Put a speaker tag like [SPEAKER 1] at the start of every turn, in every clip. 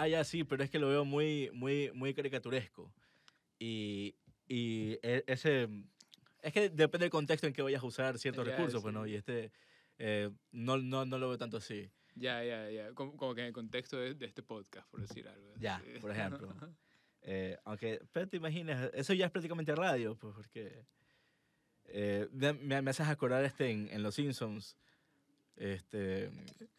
[SPEAKER 1] Ah, ya sí, pero es que lo veo muy, muy, muy caricaturesco. Y, y e- ese... Es que depende del contexto en que vayas a usar ciertos
[SPEAKER 2] Ya,
[SPEAKER 1] recursos, pues, ¿no?
[SPEAKER 2] sí.
[SPEAKER 1] Y este eh, no, no, no lo veo tanto así.
[SPEAKER 2] Ya, ya, ya. Como, como que en el contexto de, de este podcast, por decir algo.
[SPEAKER 1] Ya,
[SPEAKER 2] así.
[SPEAKER 1] por ejemplo. Eh, aunque, pero te imaginas, eso ya es prácticamente radio, pues, porque eh, me, me- me haces acordar este en, en Los Simpsons. Este,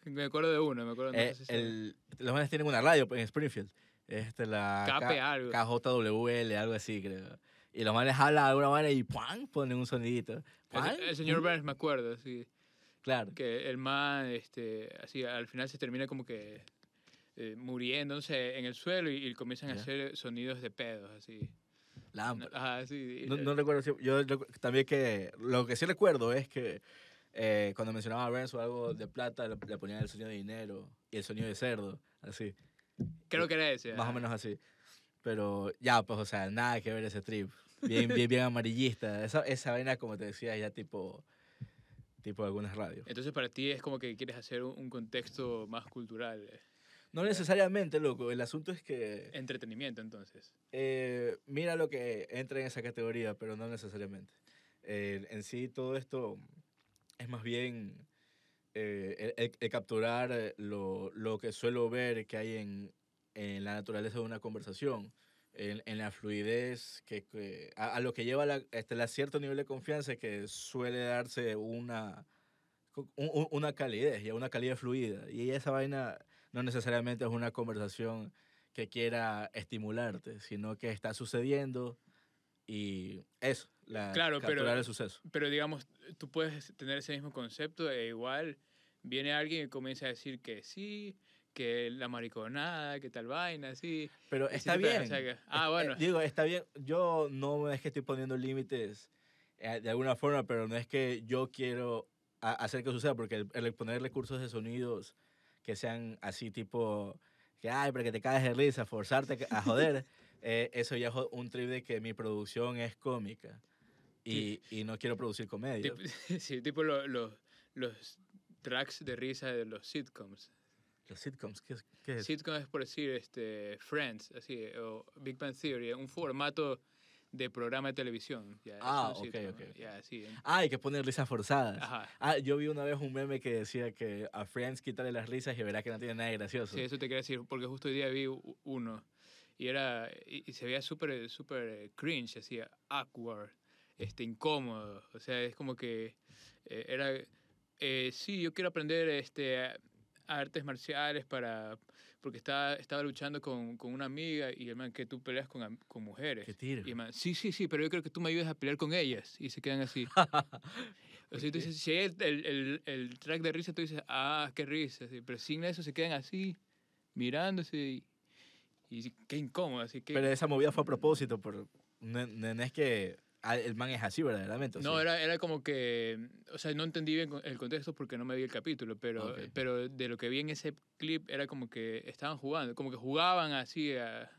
[SPEAKER 2] me acuerdo de uno, me acuerdo. no
[SPEAKER 1] eh,
[SPEAKER 2] sé si-
[SPEAKER 1] el, los manes tienen una radio en Springfield. Este, la
[SPEAKER 2] KP algo.
[SPEAKER 1] KJWL, algo así, creo. Y los manes hablan de alguna manera y ¡pam! ponen un sonidito.
[SPEAKER 2] El, el señor
[SPEAKER 1] ¡pum!
[SPEAKER 2] Burns me acuerdo, sí.
[SPEAKER 1] Claro.
[SPEAKER 2] Que el man, este, así, al final se termina como que eh, sé, en el suelo y, y comienzan a
[SPEAKER 1] Ya.
[SPEAKER 2] hacer sonidos de pedos, así.
[SPEAKER 1] Lámpara.
[SPEAKER 2] Ajá, sí.
[SPEAKER 1] No,
[SPEAKER 2] eh,
[SPEAKER 1] no recuerdo. Yo recu- también que. Lo que sí recuerdo es que eh, cuando mencionaba a Burns o algo de plata, le, le ponían el sonido de dinero y el sonido de cerdo, así.
[SPEAKER 2] Creo que era ese.
[SPEAKER 1] Más o menos así. Pero ya, pues, o sea, nada que ver ese trip. Bien, bien, bien amarillista. Esa, esa vaina, como te decía, ya tipo. Tipo algunas radios.
[SPEAKER 2] Entonces para ti es como que quieres hacer un, un contexto más cultural. eh,
[SPEAKER 1] No necesariamente, loco. El asunto es que.
[SPEAKER 2] Entretenimiento, entonces.
[SPEAKER 1] Eh, mira lo que entra en esa categoría, pero no necesariamente. Eh, en sí, todo esto es más bien eh, el, el- capturar eh, lo, lo que suelo ver que hay en, en la naturaleza de una conversación, en, en la fluidez, que, a, a lo que lleva la, este, la cierto nivel de confianza que suele darse una, un- un- una calidez, ya una calidad fluida. Y esa vaina no necesariamente es una conversación que quiera estimularte, sino que está sucediendo y eso, la,
[SPEAKER 2] Claro, pero-
[SPEAKER 1] capturar el suceso.
[SPEAKER 2] Pero digamos, tú puedes tener ese mismo concepto e igual viene alguien y comienza a decir que sí, que la mariconada, que tal vaina, sí.
[SPEAKER 1] Pero está
[SPEAKER 2] de-
[SPEAKER 1] bien.
[SPEAKER 2] o sea que- ah,
[SPEAKER 1] Es- eh,
[SPEAKER 2] bueno.
[SPEAKER 1] digo, está bien. Yo no es que estoy poniendo límites eh, de alguna forma, pero no es que yo quiero a- hacer que suceda, porque el, el poner recursos de sonidos que sean así tipo, que ay, para que te caes de risa, forzarte a joder, eh, eso ya es un trip de que mi producción es cómica. Y, y no quiero producir comedia.
[SPEAKER 2] Tipo- sí, tipo lo- lo- los tracks de risa de los sitcoms.
[SPEAKER 1] Los sitcoms, ¿qué es, qué es?
[SPEAKER 2] Sitcom es por decir este, Friends, así, o Big Bang Theory, un formato de programa de televisión. Ya,
[SPEAKER 1] Ah, ok,
[SPEAKER 2] sitcom,
[SPEAKER 1] ok.
[SPEAKER 2] Ya, sí.
[SPEAKER 1] Ah, hay que poner risas forzadas.
[SPEAKER 2] Ajá.
[SPEAKER 1] Ah, yo vi una vez un meme que decía que a Friends quítale las risas y verá que no tiene nada de gracioso.
[SPEAKER 2] Sí, eso te quería decir, porque justo hoy día vi uno y era y, y se veía súper súper eh, cringe, así awkward, este incómodo, o sea, es como que eh, era eh, sí, yo quiero aprender este artes marciales para porque estaba, estaba luchando con, con una amiga y el man que tú peleas con, con mujeres.
[SPEAKER 1] Qué tiro.
[SPEAKER 2] Y el man, sí, sí, sí, pero yo creo que tú me ayudes a pelear con ellas. Y se quedan así. O sea, tú dices, si hay el, el, el, el track de risa, tú dices, ah, qué risa. Pero sin eso se quedan así, mirándose y, y qué incómodo. Así que,
[SPEAKER 1] Pero esa movida fue a propósito, por, no, no- es que ah, el man es así verdaderamente. ¿o
[SPEAKER 2] no,
[SPEAKER 1] sí?
[SPEAKER 2] era, era como que, o sea, no entendí bien el contexto porque no me vi el capítulo, pero,
[SPEAKER 1] Ok.
[SPEAKER 2] pero de lo que vi en ese clip era como que estaban jugando, como que jugaban así a,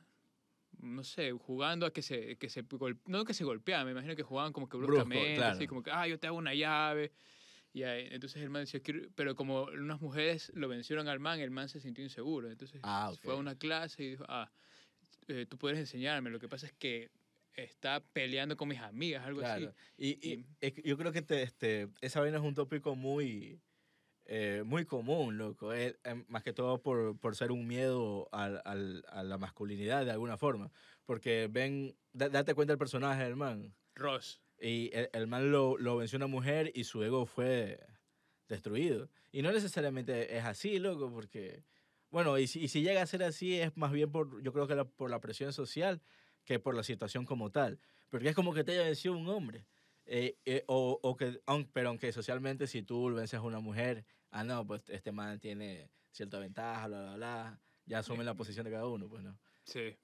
[SPEAKER 2] no sé, jugando a que se, que se no que se golpeaban, me imagino que jugaban como que
[SPEAKER 1] Brusco,
[SPEAKER 2] bruscamente, así
[SPEAKER 1] claro.
[SPEAKER 2] como que, ah, yo te hago una llave. Y ahí, entonces el man decía, pero como unas mujeres lo vencieron al man, el man se sintió inseguro. Entonces
[SPEAKER 1] Ah,
[SPEAKER 2] fue a una clase y dijo, ah, eh, tú puedes enseñarme, lo que pasa es que está peleando con mis amigas, algo así.
[SPEAKER 1] Claro. Y, y
[SPEAKER 2] Y-
[SPEAKER 1] es que yo creo que te- este, esa vaina es un tópico muy, eh, muy común, loco. eh, em, más que todo por, por ser un miedo al, al- a la masculinidad de alguna forma. Porque ven, da- date cuenta el personaje del man.
[SPEAKER 2] Ross.
[SPEAKER 1] Y el, el man lo, lo venció una mujer y su ego fue destruido. Y no necesariamente es así, loco, porque... Bueno, y si, y si llega a ser así es más bien por, yo creo que la- por la presión social que por la situación como tal. Porque es como que te haya vencido un hombre. Eh, eh, o, o que, pero aunque socialmente si tú vences a una mujer, ah, no, pues este man tiene cierta ventaja, bla, bla, bla, ya asume la posición de cada uno, pues no.
[SPEAKER 2] Sí.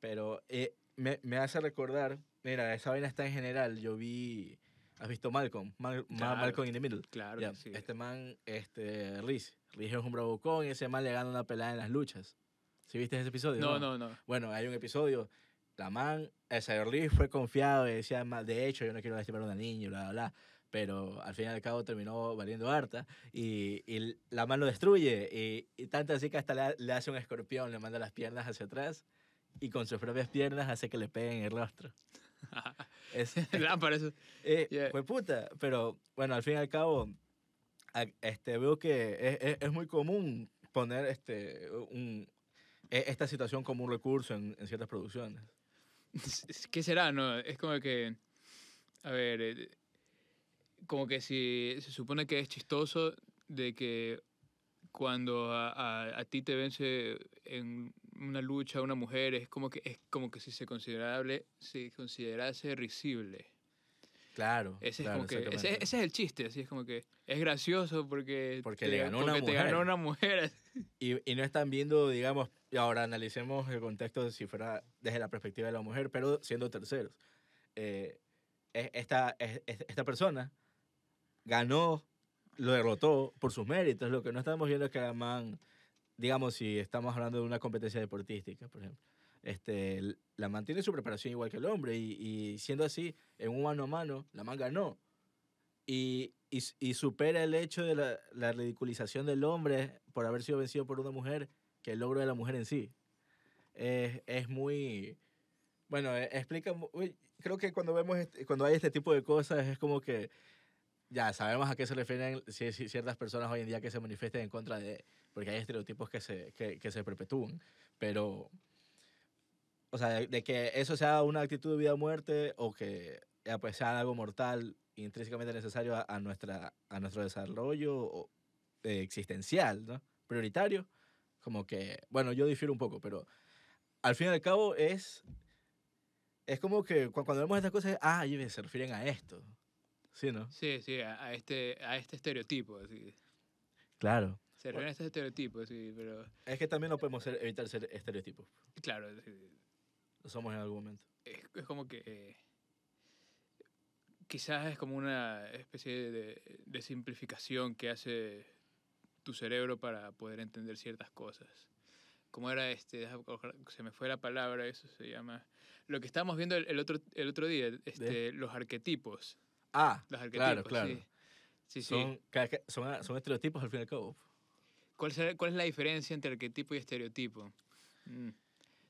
[SPEAKER 1] Pero eh, me, me hace recordar, mira, esa vaina está en general. Yo vi, ¿has visto Malcolm? Mal- Ma-
[SPEAKER 2] Claro.
[SPEAKER 1] Malcolm in the Middle.
[SPEAKER 2] Claro que sí.
[SPEAKER 1] Este man, este, Riz. Riz es un bravucón y ese man le gana una pelada en las luchas. ¿Sí viste ese episodio?
[SPEAKER 2] No, no, no.
[SPEAKER 1] Bueno, hay un episodio, la man, ese Riz fue confiado y decía, "Ma, de hecho, yo no quiero lastimar a una niña, bla, bla, bla. pero al fin y al cabo terminó valiendo harta y, y la mano lo destruye y, y tanto así que hasta le, le hace un escorpión, le manda las piernas hacia atrás y con sus propias piernas hace que le peguen en el rostro. Es,
[SPEAKER 2] Lámpara, eso.
[SPEAKER 1] eh,
[SPEAKER 2] Yeah.
[SPEAKER 1] fue puta, pero bueno, al fin y al cabo, a- este, veo que es, es- es muy común poner este, un, e- esta situación como un recurso en, en ciertas producciones.
[SPEAKER 2] ¿Qué será, no? Es como que, a ver, eh, como que si se supone que es chistoso de que cuando a, a- a ti te vence en una lucha una mujer, es como que es como que si se considerable, si considerase risible.
[SPEAKER 1] Claro.
[SPEAKER 2] Ese
[SPEAKER 1] claro,
[SPEAKER 2] es como que, ese, ese es el chiste, así es como que es gracioso porque,
[SPEAKER 1] Porque
[SPEAKER 2] te,
[SPEAKER 1] le ganó una
[SPEAKER 2] porque te ganó
[SPEAKER 1] mujer.
[SPEAKER 2] una mujer.
[SPEAKER 1] Y, y no están viendo, digamos, ahora analicemos el contexto de si fuera desde la perspectiva de la mujer, pero siendo terceros. Eh, es- esta, es- es- esta persona ganó, lo derrotó por sus méritos. Lo que no estamos viendo es que la man, digamos, si estamos hablando de una competencia deportística, por ejemplo, este, la man tiene su preparación igual que el hombre y, y siendo así, en un mano a mano, la man ganó. Y, y, y supera el hecho de la, la ridiculización del hombre por haber sido vencido por una mujer que el logro de la mujer en sí. Es, es muy... Bueno, eh, explica... Creo que cuando vemos este- cuando hay este tipo de cosas es como que ya sabemos a qué se refieren ci- ci- ciertas personas hoy en día que se manifiesten en contra de... Porque hay estereotipos que se, que, que se perpetúan. Pero... O sea, de, de que eso sea una actitud de vida o muerte o que ya, pues sea algo mortal intrínsecamente necesario a, a nuestra, a nuestro desarrollo eh, existencial, ¿no? Prioritario, como que, bueno, yo difiero un poco, pero al fin y al cabo es, es como que cu- cuando vemos estas cosas, ah, se refieren a esto, ¿sí, no?
[SPEAKER 2] Sí, sí, a, a este, a este estereotipo. Así.
[SPEAKER 1] Claro.
[SPEAKER 2] Se refiere a este estereotipo, sí, pero
[SPEAKER 1] Es que también no podemos ser- evitar ser estereotipos,
[SPEAKER 2] claro,
[SPEAKER 1] lo somos en algún momento.
[SPEAKER 2] es, es como que eh, quizás es como una especie de, de simplificación que hace tu cerebro para poder entender ciertas cosas. Como era este, se me fue la palabra, eso se llama. Lo que estábamos viendo el, el otro, el otro día, este, los arquetipos.
[SPEAKER 1] Ah,
[SPEAKER 2] Los arquetipos,
[SPEAKER 1] claro, claro.
[SPEAKER 2] sí. Sí, sí.
[SPEAKER 1] Son, son, son estereotipos al fin y al cabo.
[SPEAKER 2] ¿Cuál, será- ¿Cuál es la diferencia entre arquetipo y estereotipo? Mm,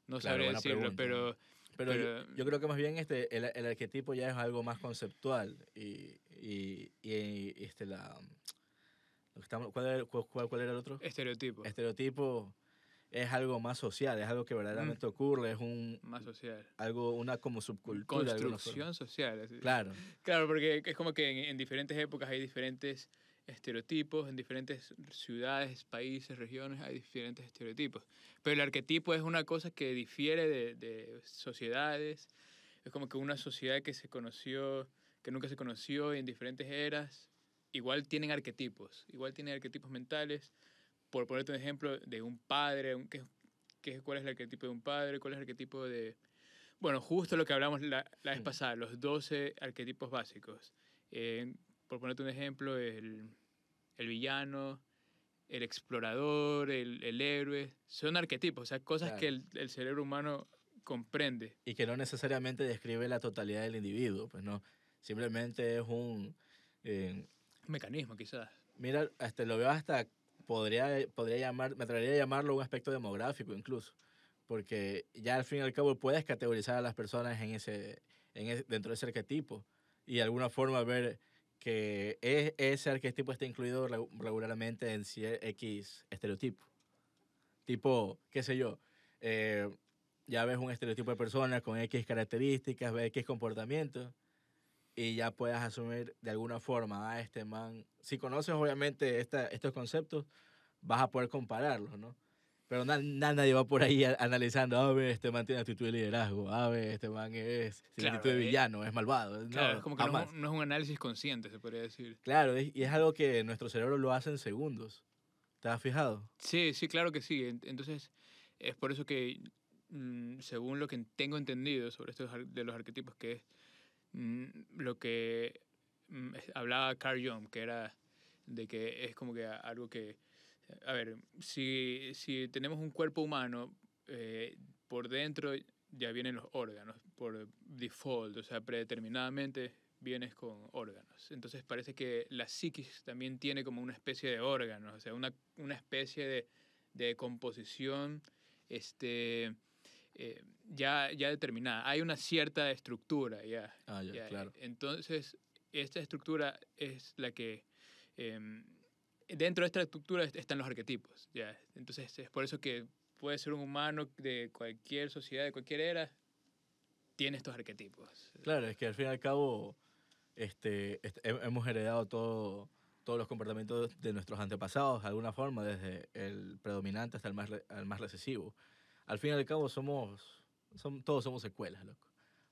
[SPEAKER 2] No
[SPEAKER 1] Claro,
[SPEAKER 2] sabría decirlo,
[SPEAKER 1] pregunta.
[SPEAKER 2] pero
[SPEAKER 1] Pero, yo-
[SPEAKER 2] Pero-
[SPEAKER 1] yo, creo que más bien este, el, el arquetipo ya es algo más conceptual y, y, y, este, la, lo que estamos, ¿cuál, era, cuál, cuál- era el otro?
[SPEAKER 2] estereotipo,
[SPEAKER 1] Estereotipo es algo más social, es algo que verdaderamente ocurre, es un,
[SPEAKER 2] más social.
[SPEAKER 1] algo, una como subcultura.
[SPEAKER 2] Construcción social. así.
[SPEAKER 1] Claro,
[SPEAKER 2] Claro, porque es como que en, en diferentes épocas hay diferentes estereotipos, en diferentes ciudades, países, regiones hay diferentes estereotipos. Pero el arquetipo es una cosa que difiere de, de sociedades. Es como que una sociedad que se conoció, que nunca se conoció en diferentes eras, igual tienen arquetipos, igual tienen arquetipos mentales. Por ponerte un ejemplo de un padre, un, ¿qué, qué, ¿cuál es el arquetipo de un padre? ¿Cuál es el arquetipo de... Bueno, justo lo que hablamos la, la vez pasada, los 12 arquetipos básicos. Eh, por ponerte un ejemplo, el, el villano, el explorador, el, el héroe, son arquetipos, o sea, cosas
[SPEAKER 1] Claro.
[SPEAKER 2] que el, el cerebro humano comprende.
[SPEAKER 1] y que no necesariamente describe la totalidad del individuo, pues no, simplemente es un... eh,
[SPEAKER 2] Un mecanismo, quizás.
[SPEAKER 1] Mira, este, lo veo hasta, podría, podría llamar, me atrevería a llamarlo un aspecto demográfico incluso, porque ya al fin y al cabo puedes categorizar a las personas en ese, en ese- dentro de ese arquetipo y de alguna forma ver que es- ese arquetipo está incluido regu- regularmente en X estereotipo. Tipo, qué sé yo, eh, ya ves un estereotipo de personas con X características, ves X comportamientos y ya puedas asumir de alguna forma a este man. Si conoces obviamente esta, estos conceptos, vas a poder compararlos, ¿no? Pero na- na- nadie va por ahí a- analizando, a ver, este man tiene actitud de liderazgo, a ver, este man es
[SPEAKER 2] Claro,
[SPEAKER 1] actitud de
[SPEAKER 2] eh,
[SPEAKER 1] villano, es malvado.
[SPEAKER 2] Claro,
[SPEAKER 1] no,
[SPEAKER 2] es como que no es,
[SPEAKER 1] jamás.
[SPEAKER 2] un, no es un análisis consciente, se podría decir.
[SPEAKER 1] Claro, es- y es algo que nuestro cerebro lo hace en segundos. ¿Te has fijado?
[SPEAKER 2] Sí, sí, claro que sí. En- Entonces, es por eso que, mm, según lo que tengo entendido sobre estos ar- de los arquetipos, que es mm, lo que mm, hablaba Carl Jung, que era de que es como que algo que, a ver, si, si tenemos un cuerpo humano, eh, por dentro ya vienen los órganos, por default, o sea, predeterminadamente vienes con órganos. Entonces parece que la psiquis también tiene como una especie de órganos, o sea, una, una especie de, de composición este, eh, ya, ya determinada. Hay una cierta estructura ya.
[SPEAKER 1] Ah, ya,
[SPEAKER 2] ya.
[SPEAKER 1] claro.
[SPEAKER 2] Entonces, esta estructura es la que... em, dentro de esta estructura est- están los arquetipos. ¿ya? Entonces, es por eso que puede ser un humano de cualquier sociedad, de cualquier era, tiene estos arquetipos.
[SPEAKER 1] Claro, es que al fin y al cabo este, est- he- hemos heredado todo, todos los comportamientos de nuestros antepasados, de alguna forma, desde el predominante hasta el más, al más recesivo. Al fin y al cabo somos, som- todos somos secuelas, loco.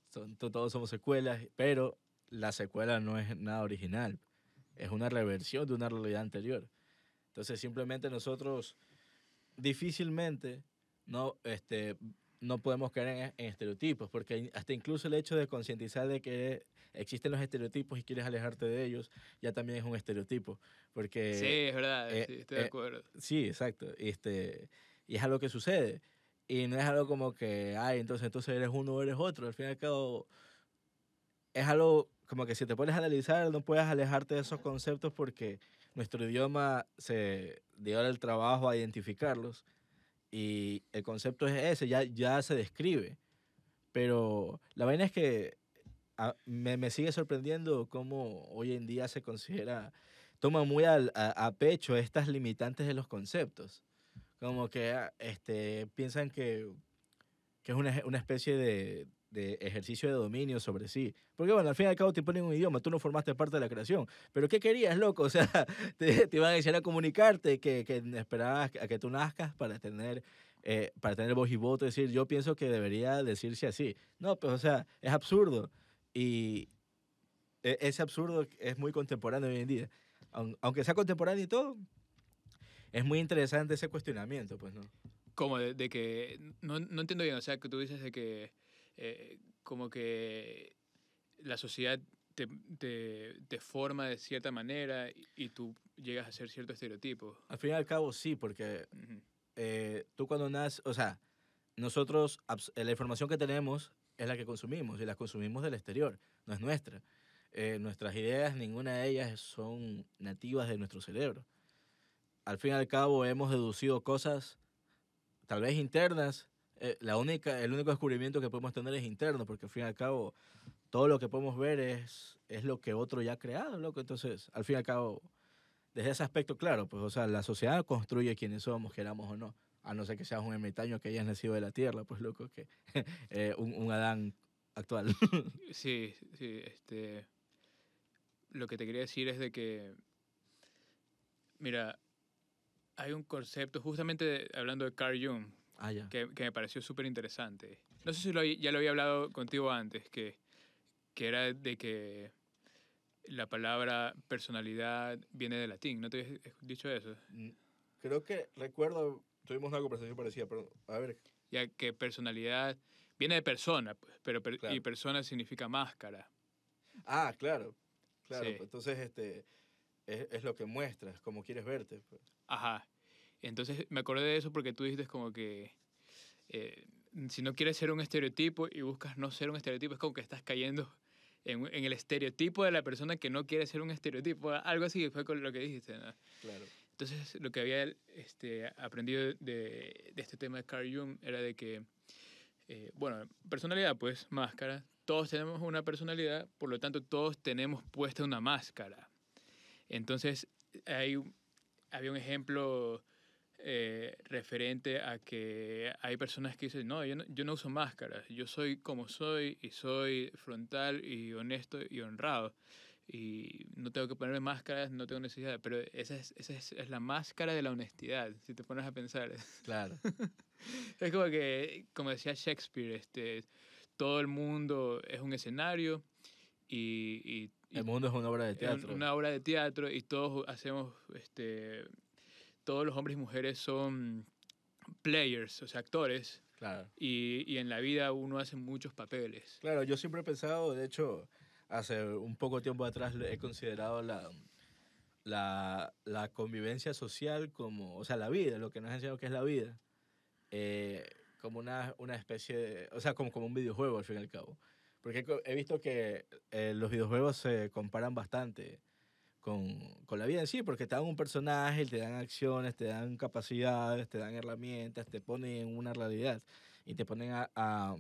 [SPEAKER 1] Son, to- todos somos secuelas, pero la secuela no es nada original, es una reversión de una realidad anterior. Entonces simplemente nosotros difícilmente no, este, no podemos caer en, en estereotipos, porque hasta incluso el hecho de concientizar de que existen los estereotipos y quieres alejarte de ellos, ya también es un estereotipo. Porque
[SPEAKER 2] sí, es verdad,
[SPEAKER 1] eh,
[SPEAKER 2] sí, estoy de
[SPEAKER 1] eh,
[SPEAKER 2] acuerdo.
[SPEAKER 1] Sí, exacto. Este, y es algo que sucede. Y no es algo como que, ay, entonces, entonces eres uno o eres otro. Al fin y al cabo, es algo como que si te pones a analizar, no puedes alejarte de esos conceptos porque nuestro idioma se dio el trabajo a identificarlos. Y el concepto es ese, ya, ya se describe. Pero la vaina es que a- me, me sigue sorprendiendo cómo hoy en día se considera toma muy al- a, a pecho estas limitantes de los conceptos. Como que ah, este, piensan que, que es una, una especie de, de ejercicio de dominio sobre sí. Porque bueno, al fin y al cabo te ponen un idioma, tú no formaste parte de la creación. Pero ¿qué querías, loco? O sea, te, te iban a decir a comunicarte que, que esperabas a que tú nazcas para tener, eh, para tener voz y voto, decir, yo pienso que debería decirse así. No, pues o sea, es absurdo. Y e- ese absurdo es muy contemporáneo hoy en día aun- aunque sea contemporáneo y todo, es muy interesante ese cuestionamiento, pues, ¿no?
[SPEAKER 2] Como de, de que, no, no entiendo bien, o sea, que tú dices de que eh, como que la sociedad te, te, te forma de cierta manera y, y tú llegas a ser cierto estereotipo.
[SPEAKER 1] Al fin y al cabo, sí, porque eh, tú cuando naces, o sea, nosotros, eh, la información que tenemos es la que consumimos y la consumimos del exterior, no es nuestra. Eh, nuestras ideas, ninguna de ellas son nativas de nuestro cerebro. Al fin y al cabo, hemos deducido cosas tal vez internas. Eh, la única, el único descubrimiento que podemos tener es interno, porque al fin y al cabo, todo lo que podemos ver es, es lo que otro ya ha creado, loco. Entonces, al fin y al cabo, desde ese aspecto, claro, pues, o sea, la sociedad construye quienes somos, queramos o no. A no ser que seas un ermitaño que hayas nacido de la tierra, pues, loco, que eh, un, un Adán actual.
[SPEAKER 2] Sí, sí, este... Lo que te quería decir es de que, mira, hay un concepto, justamente hablando de Carl Jung,
[SPEAKER 1] ah, ya.
[SPEAKER 2] que, que me pareció súper interesante. No sé si lo, ya lo había hablado contigo antes, que, que era de que la palabra personalidad viene del latín. ¿No te habías dicho eso?
[SPEAKER 1] Mm, Creo que recuerdo, tuvimos una conversación parecida, pero a ver,
[SPEAKER 2] Ya que personalidad viene de persona, pues, pero per- y
[SPEAKER 1] Claro.
[SPEAKER 2] persona significa máscara.
[SPEAKER 1] Ah, claro. Claro,
[SPEAKER 2] Sí.
[SPEAKER 1] pues, entonces este es, es lo que muestras, como quieres verte. pues.
[SPEAKER 2] Ajá. Entonces me acordé de eso porque tú dijiste como que eh, si no quieres ser un estereotipo y buscas no ser un estereotipo, es como que estás cayendo en, en el estereotipo de la persona que no quiere ser un estereotipo. Algo así fue con lo que dijiste, ¿no?
[SPEAKER 1] Claro.
[SPEAKER 2] Entonces, lo que había este, aprendido de, de este tema de Carl Jung era de que, eh, bueno, personalidad, pues, máscara. Todos tenemos una personalidad, por lo tanto, todos tenemos puesta una máscara. Entonces, hay, había un ejemplo eh, referente a que hay personas que dicen, no yo, no, yo no uso máscaras, yo soy como soy y soy frontal y honesto y honrado y no tengo que ponerme máscaras, no tengo necesidad, pero esa es, esa es, es la máscara de la honestidad, si te pones a pensar.
[SPEAKER 1] Claro.
[SPEAKER 2] Es como que, como decía Shakespeare, este, todo el mundo es un escenario y, y-
[SPEAKER 1] El mundo es una obra de teatro.
[SPEAKER 2] una obra de teatro y todos hacemos, este, todos los hombres y mujeres son players, o sea, actores,
[SPEAKER 1] Claro.
[SPEAKER 2] y, y en la vida uno hace muchos papeles.
[SPEAKER 1] Claro, yo siempre he pensado, de hecho, hace un poco tiempo atrás he considerado la, la, la convivencia social como, o sea, la vida, lo que nos ha enseñado que es la vida, eh, como una, una especie de, o sea, como, como un videojuego al fin y al cabo. Porque he visto que eh, los videojuegos se comparan bastante con, con la vida en sí, porque te dan un personaje, te dan acciones, te dan capacidades, te dan herramientas, te ponen en una realidad y te ponen a, a,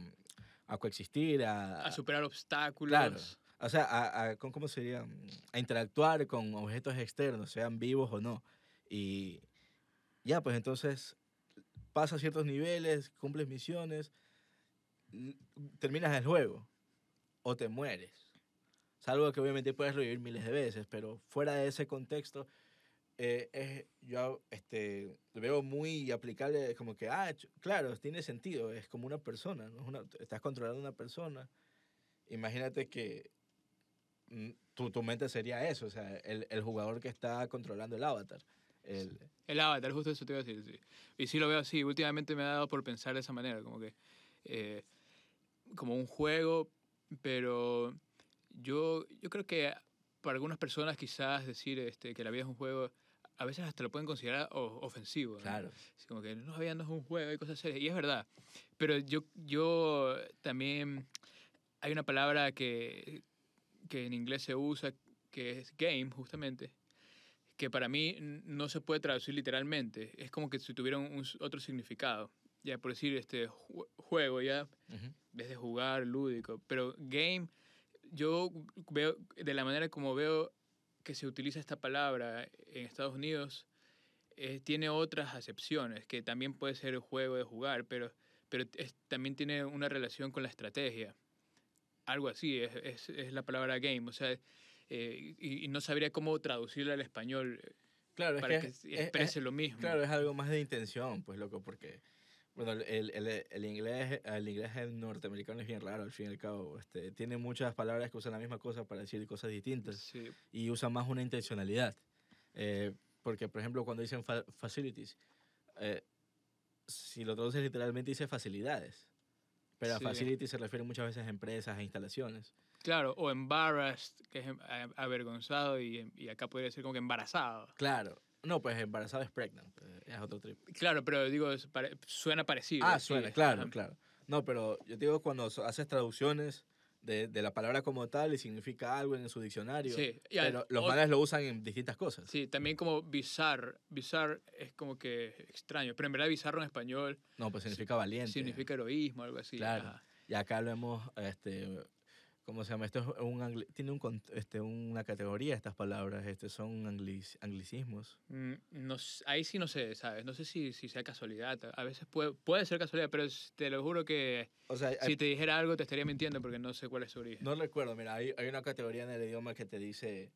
[SPEAKER 1] a coexistir, a,
[SPEAKER 2] A superar obstáculos.
[SPEAKER 1] Claro. o sea, a, a- ¿cómo cómo sería? A interactuar con objetos externos, sean vivos o no. Y ya, pues entonces pasas ciertos niveles, cumples misiones, terminas el juego o te mueres. Salvo que obviamente puedes revivir miles de veces, pero fuera de ese contexto, eh, es- yo este, veo muy aplicable, como que, ah, claro, tiene sentido, es como una persona, ¿no? Es una- estás controlando una persona. Imagínate que mm, tu, tu mente sería eso, o sea, el, el jugador que está controlando el avatar. El,
[SPEAKER 2] El avatar, justo eso te iba a decir. sí. Y sí lo veo así. Últimamente me ha dado por pensar de esa manera, como que. eh, como un juego, pero yo, yo creo que para algunas personas quizás decir este, que la vida es un juego, a veces hasta lo pueden considerar ofensivo. ¿no?
[SPEAKER 1] claro.
[SPEAKER 2] Como que no, la vida no es un juego y cosas serias. Y es verdad. Pero yo, yo también. Hay una palabra que, que en inglés se usa que es game, justamente, que para mí no se puede traducir literalmente. Es como que si tuviera un, otro significado. Ya por decir este ju- juego, ya,
[SPEAKER 1] Ujú.
[SPEAKER 2] en vez de jugar, lúdico. Pero game, yo veo, de la manera como veo que se utiliza esta palabra en Estados Unidos, eh, tiene otras acepciones, que también puede ser el juego de jugar, pero, pero es- también tiene una relación con la estrategia. Algo así, es, es, es la palabra game. O sea, eh, y, y no sabría cómo traducirla al español eh,
[SPEAKER 1] Claro, es
[SPEAKER 2] para
[SPEAKER 1] que,
[SPEAKER 2] que,
[SPEAKER 1] es- es-
[SPEAKER 2] exprese lo mismo.
[SPEAKER 1] Claro, es algo más de intención, pues loco, porque bueno, el, el, el inglés, el inglés norteamericano es bien raro, al fin y al cabo. Este, tiene muchas palabras que usan la misma cosa para decir cosas distintas
[SPEAKER 2] Sí,
[SPEAKER 1] y usan más una intencionalidad. Eh, porque, por ejemplo, cuando dicen fa- facilities, eh, si lo traduces literalmente dice facilidades. Pero
[SPEAKER 2] Sí.
[SPEAKER 1] a facilities se refiere muchas veces a empresas, a instalaciones.
[SPEAKER 2] Claro, o embarrassed, que es em- a- avergonzado, y, y acá podría ser como que embarazado.
[SPEAKER 1] Claro. No, pues embarazado es pregnant, eh, es otro trip.
[SPEAKER 2] Claro, pero digo, es pare- suena parecido.
[SPEAKER 1] Ah,
[SPEAKER 2] sí,
[SPEAKER 1] suena, claro,
[SPEAKER 2] ajá.
[SPEAKER 1] claro. No, pero yo te digo cuando so- haces traducciones de, de la palabra como tal y significa algo en su diccionario.
[SPEAKER 2] Sí, y al-
[SPEAKER 1] pero los
[SPEAKER 2] o-
[SPEAKER 1] manes lo usan en distintas cosas.
[SPEAKER 2] Sí, también como bizarre. Bizarre es como que extraño, pero en verdad bizarro en español
[SPEAKER 1] No, pues significa valiente.
[SPEAKER 2] significa heroísmo, algo así.
[SPEAKER 1] Claro.
[SPEAKER 2] ajá.
[SPEAKER 1] Y acá lo hemos, este, ¿cómo se llama? Esto es un tiene un, este, una categoría estas palabras, este, son anglic- anglicismos.
[SPEAKER 2] Mm, no ahí sí no sé, ¿sabes? No sé si, si sea casualidad. A veces puede, puede ser casualidad, pero te lo juro que
[SPEAKER 1] O sea, hay-
[SPEAKER 2] si te dijera algo te estaría mintiendo porque no sé cuál es su origen.
[SPEAKER 1] no recuerdo, mira, hay, hay una categoría en el idioma que te dice,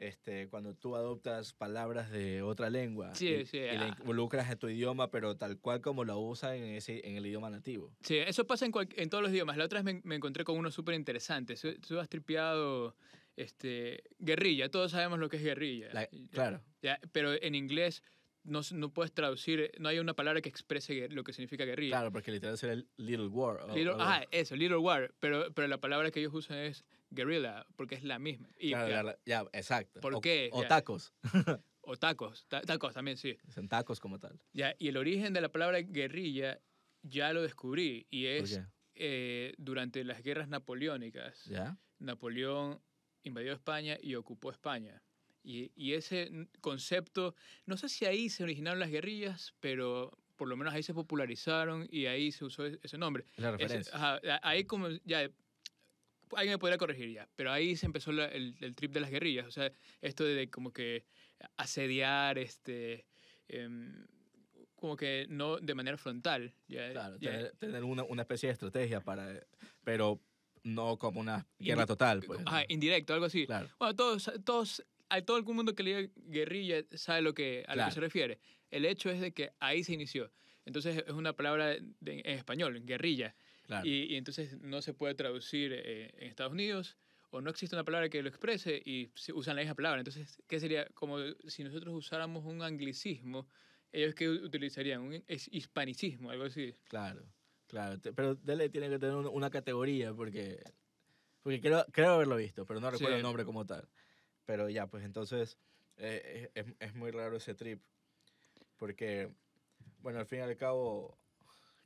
[SPEAKER 1] este, cuando tú adoptas palabras de otra lengua
[SPEAKER 2] Sí,
[SPEAKER 1] y,
[SPEAKER 2] sí,
[SPEAKER 1] y le
[SPEAKER 2] ah.
[SPEAKER 1] involucras en tu idioma, pero tal cual como lo usan en, ese, en el idioma nativo.
[SPEAKER 2] Sí, eso pasa en, cual- en todos los idiomas. La otra vez me, me encontré con uno súper interesante. Tú has tripeado este, guerrilla. Todos sabemos lo que es guerrilla.
[SPEAKER 1] La- claro,
[SPEAKER 2] ya, pero en inglés no, no puedes traducir, no hay una palabra que exprese lo que significa guerrilla.
[SPEAKER 1] claro, porque literal sería el little war. o-
[SPEAKER 2] Little-
[SPEAKER 1] o-
[SPEAKER 2] ah, eso, little war. Pero, pero la palabra que ellos usan es guerrilla, porque es la misma. Y,
[SPEAKER 1] claro,
[SPEAKER 2] ya,
[SPEAKER 1] ya, exacto.
[SPEAKER 2] ¿Por
[SPEAKER 1] o,
[SPEAKER 2] qué?
[SPEAKER 1] O
[SPEAKER 2] Ya.
[SPEAKER 1] tacos,
[SPEAKER 2] O tacos, ta- tacos también, sí.
[SPEAKER 1] son tacos como tal.
[SPEAKER 2] Ya, y el origen de la palabra guerrilla ya lo descubrí y
[SPEAKER 1] ¿Por
[SPEAKER 2] es
[SPEAKER 1] qué?
[SPEAKER 2] eh, durante las guerras napoleónicas.
[SPEAKER 1] ¿Ya?
[SPEAKER 2] Napoleón invadió España y ocupó España. Y, y ese concepto, no sé si ahí se originaron las guerrillas, pero por lo menos ahí se popularizaron y ahí se usó e- ese nombre.
[SPEAKER 1] La
[SPEAKER 2] Ese-
[SPEAKER 1] referencia.
[SPEAKER 2] ajá, a- ahí como ya, alguien me podría corregir ya, pero ahí se empezó la- el, el trip de las guerrillas, o sea, esto de como que asediar, este, em, como que no de manera frontal. Ya,
[SPEAKER 1] Claro,
[SPEAKER 2] ya.
[SPEAKER 1] tener, tener una, una especie de estrategia para, pero no como una guerra
[SPEAKER 2] Indi-
[SPEAKER 1] total, pues.
[SPEAKER 2] Ajá, indirecto, algo así.
[SPEAKER 1] Claro,
[SPEAKER 2] Bueno, todos, todos, a todo el mundo que lea guerrilla sabe lo que, a lo
[SPEAKER 1] Claro.
[SPEAKER 2] que se refiere. El hecho es de que ahí se inició. Entonces es una palabra de- en español, guerrilla.
[SPEAKER 1] claro.
[SPEAKER 2] Y, y entonces no se puede traducir eh, en Estados Unidos o no existe una palabra que lo exprese y usan la misma palabra. Entonces, ¿qué sería? Como si nosotros usáramos un anglicismo, ellos que utilizarían un hispanicismo, algo así.
[SPEAKER 1] Claro, claro. Pero Dele tiene que tener un- una categoría porque, porque creo, creo haberlo visto, pero no recuerdo
[SPEAKER 2] Sí.
[SPEAKER 1] el nombre como tal. Pero ya, pues entonces eh, es, es- muy raro ese trip. Porque, bueno, al fin y al cabo,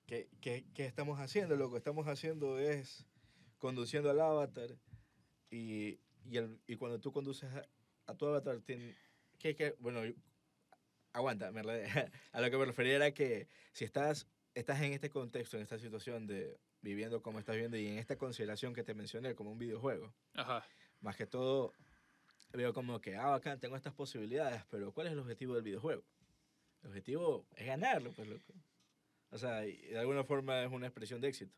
[SPEAKER 1] ¿qué, qué, qué estamos haciendo? Lo que estamos haciendo es conduciendo al avatar y, y, el- y cuando tú conduces a, a tu avatar, tien- que, que, bueno, aguanta, me a lo que me refería era que si estás, estás en este contexto, en esta situación de viviendo como estás viviendo y en esta consideración que te mencioné como un videojuego,
[SPEAKER 2] Ajá.
[SPEAKER 1] más que todo veo como que, ah, bacán, tengo estas posibilidades, pero ¿cuál es el objetivo del videojuego? El objetivo es ganarlo, pues, loco. O sea, de alguna forma es una expresión de éxito.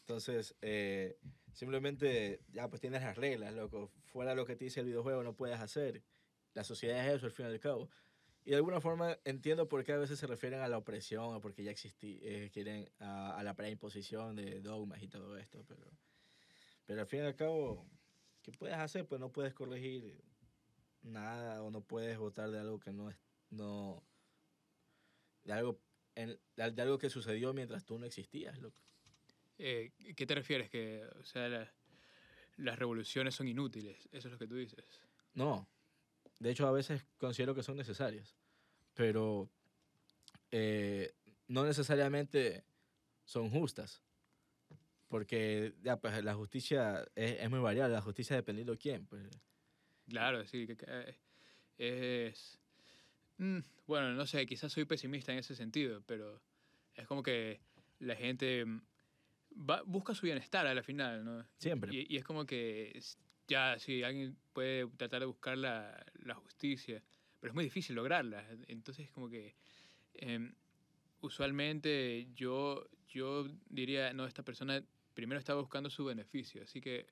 [SPEAKER 1] Entonces, eh, simplemente, ya pues tienes las reglas, loco. Fuera lo que te dice el videojuego no puedes hacer. La sociedad es eso, al fin y al cabo. Y de alguna forma entiendo por qué a veces se refieren a la opresión o porque ya existí, eh, quieren a, a la preimposición de dogmas y todo esto, pero, pero al fin y al cabo, ¿qué puedes hacer? Pues no puedes corregir nada o no puedes votar de algo que no es, no, de algo, en- de, algo que sucedió mientras tú no existías, loco.
[SPEAKER 2] Eh, ¿Qué te refieres? Que, o sea, la- las revoluciones son inútiles. Eso es lo que tú dices.
[SPEAKER 1] No, de hecho a veces considero que son necesarias, pero eh, no necesariamente son justas, porque ya pues la justicia es, es muy variable, la justicia dependiendo de quién, pues
[SPEAKER 2] Claro, sí. Que, que, eh, es. mm, bueno, no sé, quizás soy pesimista en ese sentido, pero es como que la gente mm, va, busca su bienestar a la final, ¿no?
[SPEAKER 1] siempre.
[SPEAKER 2] Y, y es como que es- ya, sí, alguien puede tratar de buscar la, la justicia, pero es muy difícil lograrla. Entonces, como que em, usualmente yo, yo diría, no, esta persona primero está buscando su beneficio, así que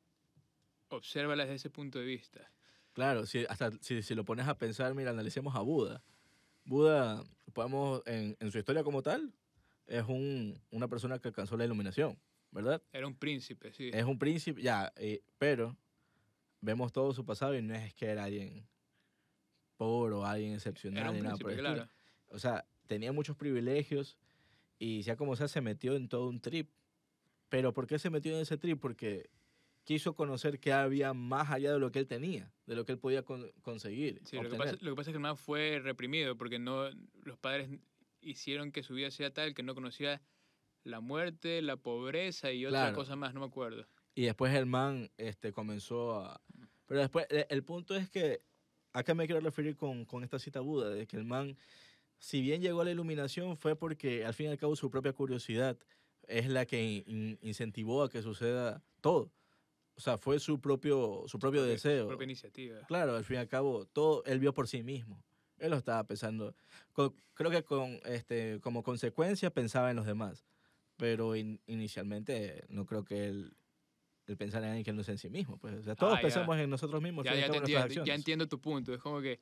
[SPEAKER 2] obsérvala desde ese punto de vista.
[SPEAKER 1] Claro, si, hasta si, si lo pones a pensar, mira, analicemos a Buda. Buda, podemos, en, en su historia como tal, es un, una persona que alcanzó la iluminación, ¿verdad?
[SPEAKER 2] Era un príncipe, sí.
[SPEAKER 1] Es un príncipe, ya, eh, pero vemos todo su pasado y no es que era alguien pobre o alguien excepcional
[SPEAKER 2] Era un
[SPEAKER 1] nada
[SPEAKER 2] príncipe, claro.
[SPEAKER 1] O sea, tenía muchos privilegios y sea como sea, se metió en todo un trip. Pero ¿por qué se metió en ese trip? Porque quiso conocer qué había más allá de lo que él tenía, de lo que él podía con- conseguir.
[SPEAKER 2] Sí, lo que, pasa, lo que pasa es que el man fue reprimido porque no, los padres hicieron que su vida sea tal que no conocía la muerte, la pobreza y otra
[SPEAKER 1] Claro.
[SPEAKER 2] cosa más, no me acuerdo.
[SPEAKER 1] Y después el man este, comenzó a... Pero después, e- el punto es que, ¿a qué me quiero referir con, con esta cita Buda? De que el man, si bien llegó a la iluminación, fue porque al fin y al cabo su propia curiosidad es la que in- in- incentivó a que suceda todo. O sea, fue su propio, su propio
[SPEAKER 2] Propia-
[SPEAKER 1] deseo.
[SPEAKER 2] Propia iniciativa.
[SPEAKER 1] Claro, al fin y al cabo, todo él vio por sí mismo. Él lo estaba pensando. Creo que con, este, como consecuencia pensaba en los demás. Pero in- inicialmente no creo que él, él pensara en alguien que no sea en sí mismo. Pues. O sea, todos
[SPEAKER 2] Ah,
[SPEAKER 1] pensamos en nosotros mismos.
[SPEAKER 2] Ya, te entiendo, ya entiendo tu punto. Es como que,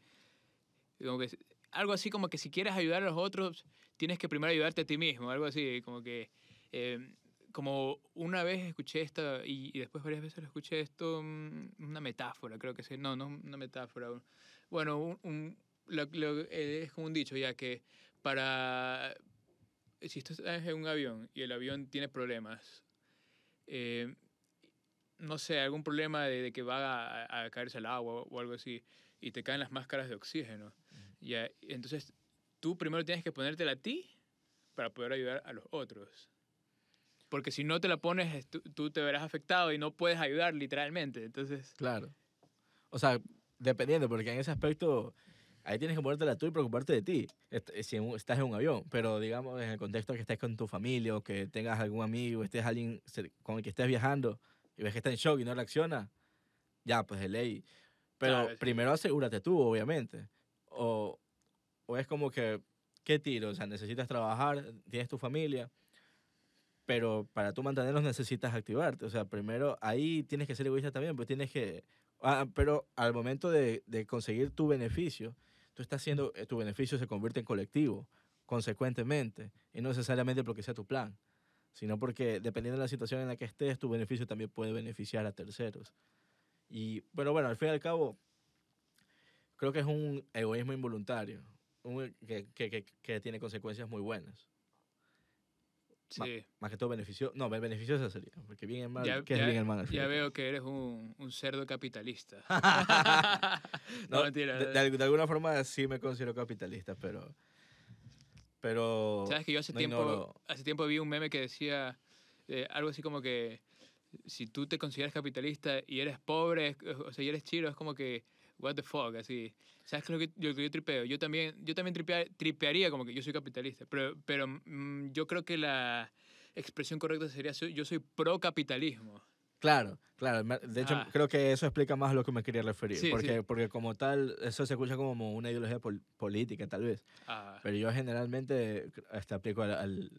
[SPEAKER 2] como que algo así como que si quieres ayudar a los otros, tienes que primero ayudarte a ti mismo. Algo así, como que eh, como una vez escuché esta y, y después varias veces lo escuché esto, mm, una metáfora, creo que sí. No, no una metáfora. Bueno, un, un- lo- lo- eh, es como un dicho ya que para... Si estás en un avión y el avión tiene problemas, eh, no sé, algún problema de, de que va a, a caerse al agua o algo así, y te caen las máscaras de oxígeno. Ya, entonces, tú primero tienes que ponértela a ti para poder ayudar a los otros. Porque si no te la pones, es- tú, tú te verás afectado y no puedes ayudar literalmente. Entonces,
[SPEAKER 1] Claro. O sea, dependiendo, porque en ese aspecto ahí tienes que ponértela tú y preocuparte de ti, si estás en un avión. Pero digamos, en el contexto que estés con tu familia o que tengas algún amigo, estés alguien con el que estés viajando y ves que está en shock y no reacciona, ya, pues de ley. Pero
[SPEAKER 2] Claro, sí.
[SPEAKER 1] primero asegúrate tú, obviamente. O, o es como que, ¿qué tiro? O sea, necesitas trabajar, tienes tu familia, pero para tú mantenerlos necesitas activarte. O sea, primero ahí tienes que ser egoísta también, pues tienes que... ah, pero al momento de, de conseguir tu beneficio, tú estás haciendo, eh, tu beneficio se convierte en colectivo, consecuentemente, y no necesariamente porque sea tu plan, sino porque dependiendo de la situación en la que estés, tu beneficio también puede beneficiar a terceros. Y, pero bueno, al fin y al cabo, creo que es un egoísmo involuntario, un- que, que, que, que tiene consecuencias muy buenas.
[SPEAKER 2] Sí.
[SPEAKER 1] Más que todo beneficio, no, beneficiosa sería, porque bien el mal,
[SPEAKER 2] Ya,
[SPEAKER 1] ¿qué es
[SPEAKER 2] ya-
[SPEAKER 1] bien el mal
[SPEAKER 2] ya veo que eres un, un cerdo capitalista.
[SPEAKER 1] No,
[SPEAKER 2] no, mentira.
[SPEAKER 1] de, de al- de alguna forma sí me considero capitalista, pero... Pero...
[SPEAKER 2] Sabes que yo hace
[SPEAKER 1] no
[SPEAKER 2] tiempo,
[SPEAKER 1] ignoro-
[SPEAKER 2] hace tiempo vi un meme que decía eh, algo así como que si tú te consideras capitalista y eres pobre, o sea, y eres chiro, es como que, what the fuck, así. ¿Sabes qué es lo que, lo que yo tripeo? Yo también, yo también tripea- tripearía como que yo soy capitalista, pero, pero mm, yo creo que la expresión correcta sería soy- yo soy pro capitalismo.
[SPEAKER 1] Claro, claro. De hecho,
[SPEAKER 2] Ah.
[SPEAKER 1] creo que eso explica más a lo que me quería referir.
[SPEAKER 2] Sí,
[SPEAKER 1] porque,
[SPEAKER 2] sí.
[SPEAKER 1] porque como tal, eso se escucha como una ideología pol- política, tal vez.
[SPEAKER 2] Ah,
[SPEAKER 1] Pero yo generalmente este, aplico al, al-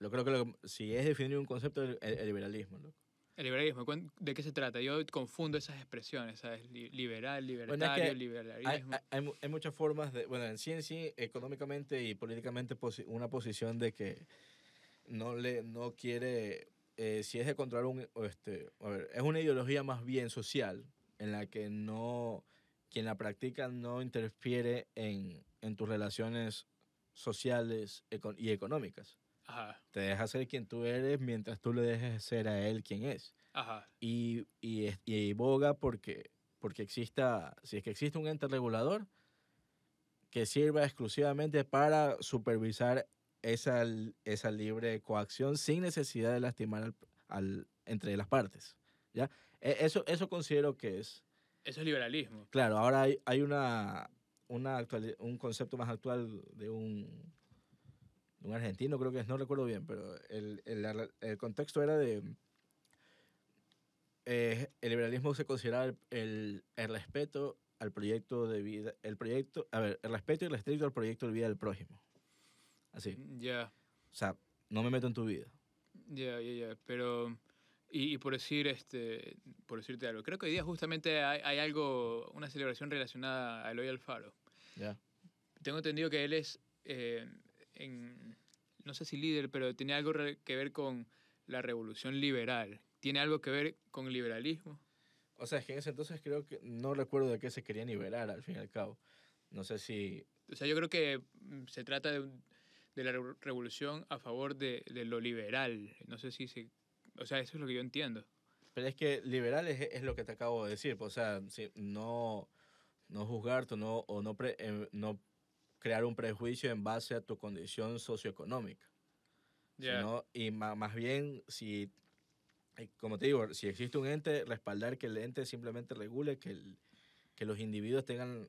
[SPEAKER 1] Yo creo que lo- si es definir un concepto, el, el liberalismo. loco.
[SPEAKER 2] El liberalismo, ¿cuán- ¿de qué se trata? Yo confundo esas expresiones, ¿sabes? Li- Liberal,
[SPEAKER 1] Bueno, es
[SPEAKER 2] libertario,
[SPEAKER 1] que
[SPEAKER 2] liberalismo.
[SPEAKER 1] hay- hay mu- hay muchas formas de. Bueno, en sí, en sí, económicamente y políticamente, una posición de que no, le, no quiere. eh, si es de controlar un. Este, a ver, es una ideología más bien social, en la que no. Quien la practica no interfiere en, en tus relaciones sociales y económicas.
[SPEAKER 2] Ajá,
[SPEAKER 1] Te deja ser quien tú eres mientras tú le dejes ser a él quien es.
[SPEAKER 2] ajá,
[SPEAKER 1] Y, y, y boga porque, porque exista, si es que existe un ente regulador que sirva exclusivamente para supervisar esa, esa libre coacción sin necesidad de lastimar al, al- entre las partes. ¿ya? E- Eso, eso considero que es.
[SPEAKER 2] eso es liberalismo.
[SPEAKER 1] Claro, ahora hay, hay una, una actuali- un concepto más actual de un, de un argentino, creo que es, no recuerdo bien, pero el, el, el contexto era de... eh, el liberalismo se considera el, el, el respeto al proyecto de vida, el proyecto, a ver, el respeto y el restricto al proyecto de vida del prójimo. Así,
[SPEAKER 2] Ya,
[SPEAKER 1] o sea, no me meto en tu vida.
[SPEAKER 2] ya, ya, ya, pero... Y, y por decir, este, por decirte algo, creo que hoy día justamente hay, hay algo, una celebración relacionada a Eloy Alfaro.
[SPEAKER 1] ¿ya?
[SPEAKER 2] Tengo entendido que él es, eh, en, no sé si líder, pero tiene algo que ver con la revolución liberal. ¿Tiene algo que ver con el liberalismo?
[SPEAKER 1] O sea, es que en ese entonces creo que no recuerdo de qué se quería liberar al fin y al cabo. No sé si
[SPEAKER 2] O sea, yo creo que mm, se trata de, la revo- revolución a favor de, de lo liberal. No sé si se... O sea, eso es lo que yo entiendo.
[SPEAKER 1] Pero es que liberal es, es lo que te acabo de decir, pues, o sea, si- no, no juzgarte no, o no, pre- eh, no crear un prejuicio en base a tu condición socioeconómica.
[SPEAKER 2] Ya.
[SPEAKER 1] sino- y ma- más bien, si, eh, como te digo, si existe un ente, respaldar que el ente simplemente regule que, el- que los individuos tengan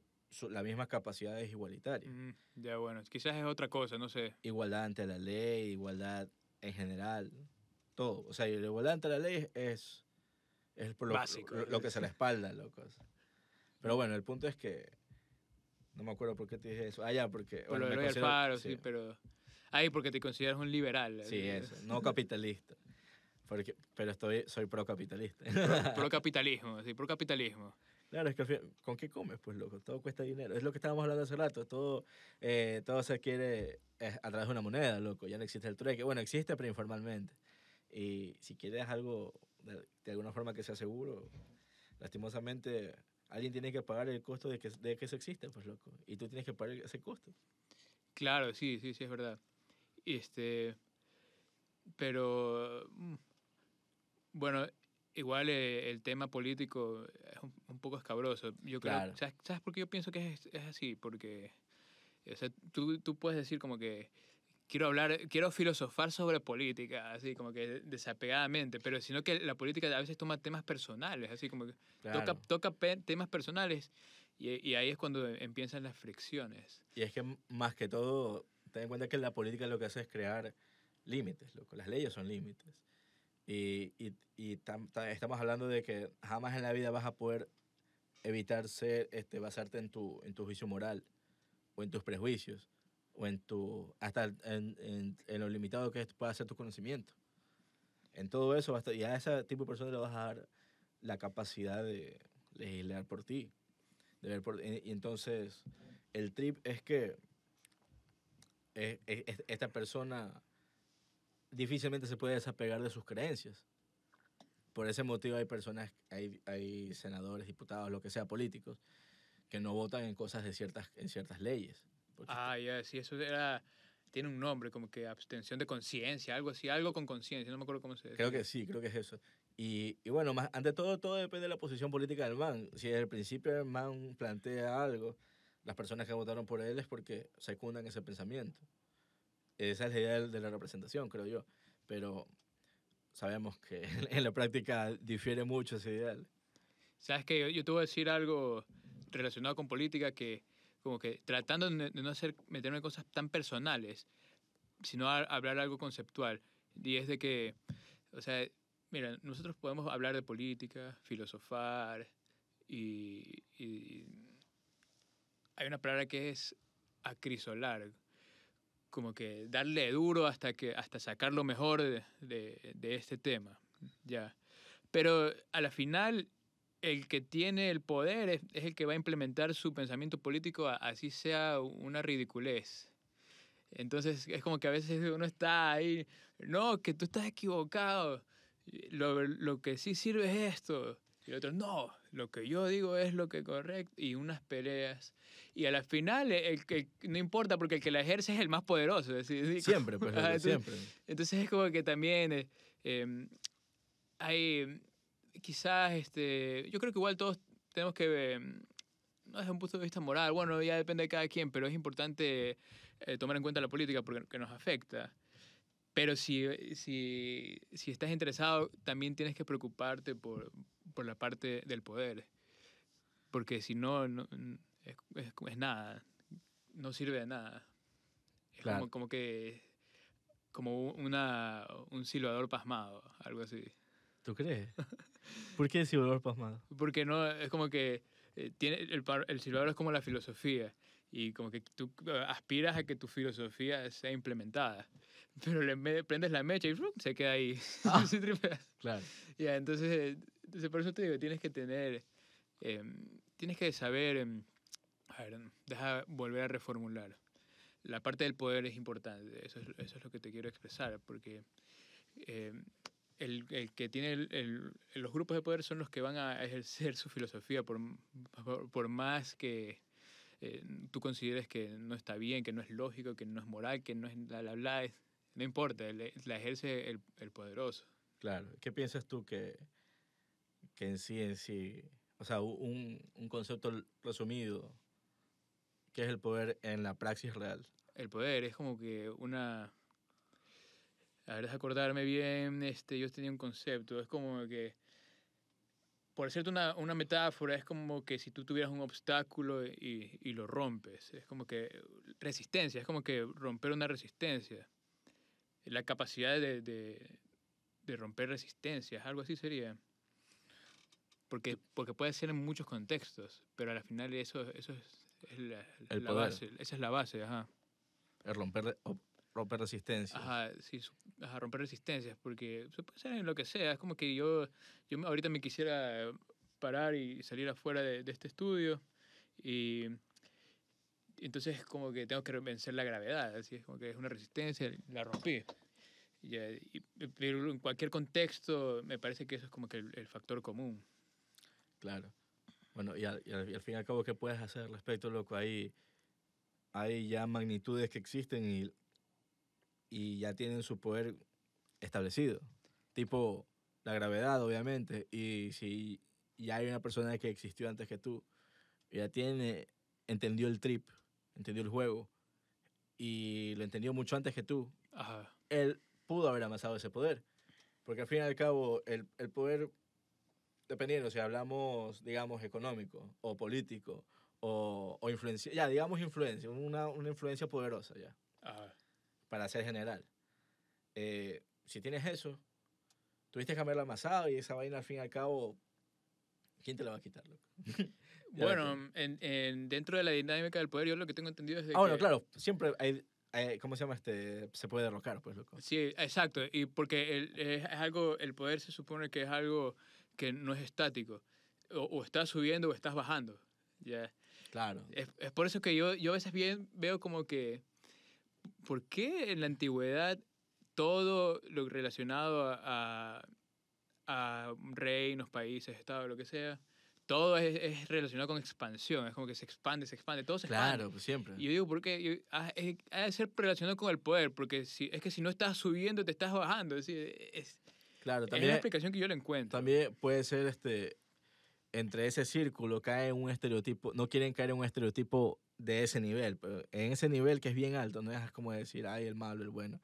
[SPEAKER 1] las mismas capacidades igualitarias.
[SPEAKER 2] Mm, ya, bueno, quizás es otra cosa, no sé.
[SPEAKER 1] Igualdad ante la ley, igualdad en general, todo. O sea, la igualdad ante la ley es, es lo,
[SPEAKER 2] Básico.
[SPEAKER 1] lo, lo que se le espalda, locos. Pero bueno, el punto es que. No me acuerdo por qué te dije eso. Ah, ya, porque.
[SPEAKER 2] Por
[SPEAKER 1] bueno,
[SPEAKER 2] lo de
[SPEAKER 1] me
[SPEAKER 2] Eloy
[SPEAKER 1] considero-
[SPEAKER 2] Alfaro, sí, pero... Ay, porque te consideras un liberal.
[SPEAKER 1] Sí, eso. No capitalista. Porque, pero estoy, soy pro-capitalista.
[SPEAKER 2] Pro, pro sí, pro capitalismo.
[SPEAKER 1] claro, es que ¿con qué comes, pues, loco? Todo cuesta dinero. Es lo que estábamos hablando hace rato. Todo, eh, todo se quiere eh, a través de una moneda, loco. Ya no existe el trueque. Bueno, existe, pero informalmente. Y si quieres algo de, de alguna forma que sea seguro, lastimosamente alguien tiene que pagar el costo de que, de que eso exista, pues, loco. Y tú tienes que pagar ese costo.
[SPEAKER 2] Claro, sí, sí, sí, es verdad. Este, pero, mm, bueno, igual eh, el tema político es un, un poco escabroso. Yo creo,
[SPEAKER 1] Claro.
[SPEAKER 2] ¿sabes, ¿sabes por qué yo pienso que es, es así? Porque, o sea, tú, tú puedes decir como que quiero hablar, quiero filosofar sobre política, así como que desapegadamente, pero sino que la política a veces toma temas personales, así como que
[SPEAKER 1] Claro.
[SPEAKER 2] toca, toca temas personales y, y ahí es cuando empiezan las fricciones.
[SPEAKER 1] Y es que más que todo, ten en cuenta que la política lo que hace es crear límites, loco. Las leyes son límites. Y, y, y tam- ta- estamos hablando de que jamás en la vida vas a poder evitar ser, este, basarte en tu, en tu juicio moral o en tus prejuicios o en tu, hasta en, en, en lo limitado que es- pueda ser tu conocimiento. En todo eso, y a ese tipo de personas le vas a dar la capacidad de legislar por ti. de ver por- y, y entonces, el trip es que eh, es- esta persona difícilmente se puede desapegar de sus creencias. Por ese motivo hay personas, hay, hay senadores, diputados, lo que sea, políticos, que no votan en cosas de ciertas, en ciertas leyes.
[SPEAKER 2] Ah, ya, sí, eso era, tiene un nombre, como que abstención de conciencia, algo así, algo con conciencia, no me acuerdo cómo se
[SPEAKER 1] Creo
[SPEAKER 2] decía.
[SPEAKER 1] que sí, creo que es eso. Y, y bueno, más, ante todo, todo depende de la posición política del man. Si desde el principio el man plantea algo, las personas que votaron por él es porque secundan ese pensamiento. Esa es la idea de, de la representación, creo yo. Pero sabemos que en la práctica difiere mucho ese ideal.
[SPEAKER 2] Sabes que yo, yo te voy a decir algo relacionado con política que, como que tratando de no hacer, meterme en cosas tan personales, sino a- hablar algo conceptual. Y es de que, o sea, mira, nosotros podemos hablar de política, filosofar, y, y hay una palabra que es acrisolar, como que darle duro hasta, que, hasta sacar lo mejor de, de- de este tema. Ya. Pero a la final, el que tiene el poder es, es el que va a implementar su pensamiento político, así sea una ridiculez. Entonces es como que a veces uno está ahí, no, que tú estás equivocado, lo, lo que sí sirve es esto. Y el otro, no, lo que yo digo es lo que es correcto. Y unas peleas. Y a la final, el que no importa porque el que la ejerce es el más poderoso. es decir,
[SPEAKER 1] Siempre, pues, loco,
[SPEAKER 2] entonces-
[SPEAKER 1] siempre.
[SPEAKER 2] entonces es como que también eh, em, hay quizás, este, yo creo que igual todos tenemos que, em, no desde un punto de vista moral, bueno, ya depende de cada quien, pero es importante eh, tomar en cuenta la política porque que nos afecta. Pero si, si, si estás interesado, también tienes que preocuparte por, por la parte del poder. Porque si no, no es, es, es nada, no sirve de nada. Es
[SPEAKER 1] Claro.
[SPEAKER 2] como, como que como una, un silbador pasmado, algo así.
[SPEAKER 1] ¿Tú crees? ¿Por qué ese olor pasmado?
[SPEAKER 2] Porque no, es como que eh, tiene, el, el silbador es como la filosofía y como que tú eh, aspiras a que tu filosofía sea implementada. Pero le prendes la mecha y se queda ahí.
[SPEAKER 1] Ah.
[SPEAKER 2] Se.
[SPEAKER 1] Claro.
[SPEAKER 2] Ya, entonces, eh, entonces, por eso te digo, tienes que tener, em, tienes que saber, em, a ver, deja volver a reformular. La parte del poder es importante, eso es, eso es lo que te quiero expresar, porque em, el, el que tiene el- el- los grupos de poder son los que van a ejercer su filosofía, por, por, por más que eh, tú consideres que no está bien, que no es lógico, que no es moral, que no es bla, bla, bla, es- no importa, la ejerce el, el poderoso.
[SPEAKER 1] Claro. ¿Qué piensas tú que, que en sí, en sí, o sea, un, un concepto resumido, ¿qué es el poder en la praxis real?
[SPEAKER 2] el poder es como que una a ver déjame acordarme bien este yo tenía un concepto es como que por hacerte una, una metáfora es como que si tú tuvieras un obstáculo y, y lo rompes es como que resistencia es como que romper una resistencia la capacidad de, de, de romper resistencias algo así sería porque porque puede ser en muchos contextos pero al final eso eso es, es la, la base esa es la base ajá.
[SPEAKER 1] El romper, o- romper resistencia.
[SPEAKER 2] Ajá, sí, ajá, romper resistencias, porque se puede hacer en lo que sea. Es como que yo, yo ahorita me quisiera parar y salir afuera de, de este estudio y entonces es como que tengo que vencer la gravedad, así es como que es una resistencia, la rompí. Y, y- pero en cualquier contexto me parece que eso es como que el, el factor común.
[SPEAKER 1] Claro. Bueno, y al, y al- fin y al cabo, ¿qué puedes hacer respecto, loco? Hay, hay ya magnitudes que existen y, y ya tienen su poder establecido. Tipo la gravedad, obviamente. Y si ya hay una persona que existió antes que tú, ya tiene, entendió el trip, entendió el juego, y lo entendió mucho antes que tú,
[SPEAKER 2] Ajá,
[SPEAKER 1] él pudo haber amasado ese poder. Porque al fin y al cabo, el, el poder, dependiendo si hablamos, digamos, económico o político o, o influencia, ya, digamos influencia, una, una influencia poderosa ya,
[SPEAKER 2] ajá.
[SPEAKER 1] Para ser general. Eh, si tienes eso, tuviste que haberlo amasado y esa vaina al fin y al cabo, ¿quién te la va a quitar, loco?
[SPEAKER 2] Bueno, en, en- dentro de la dinámica del poder, yo lo que tengo entendido es de
[SPEAKER 1] Ah, bueno,
[SPEAKER 2] que-
[SPEAKER 1] claro, siempre hay, hay- ¿cómo se llama este? Se puede derrocar, pues, loco.
[SPEAKER 2] Sí, exacto. Y porque el, es, algo, el poder se supone que es algo que no es estático. O, o estás subiendo o estás bajando. Ya.
[SPEAKER 1] Claro.
[SPEAKER 2] Es, es por eso que yo, yo a veces bien veo como que, ¿por qué en la antigüedad todo lo relacionado a, a, a reinos, países, estados, lo que sea, todo es, es relacionado con expansión? Es como que se expande, se expande, todo se expande.
[SPEAKER 1] Claro, pues siempre.
[SPEAKER 2] Y yo digo, ¿por qué? Yo- ah, es- ha de ser relacionado con el poder, porque si, es que si no estás subiendo, te estás bajando. Es, es,
[SPEAKER 1] Claro,
[SPEAKER 2] es
[SPEAKER 1] también.
[SPEAKER 2] la explicación que yo le encuentro.
[SPEAKER 1] También puede ser este entre ese círculo cae un estereotipo, no quieren caer en un estereotipo de ese nivel, pero en ese nivel que es bien alto, no es como decir, ay, el malo, el bueno,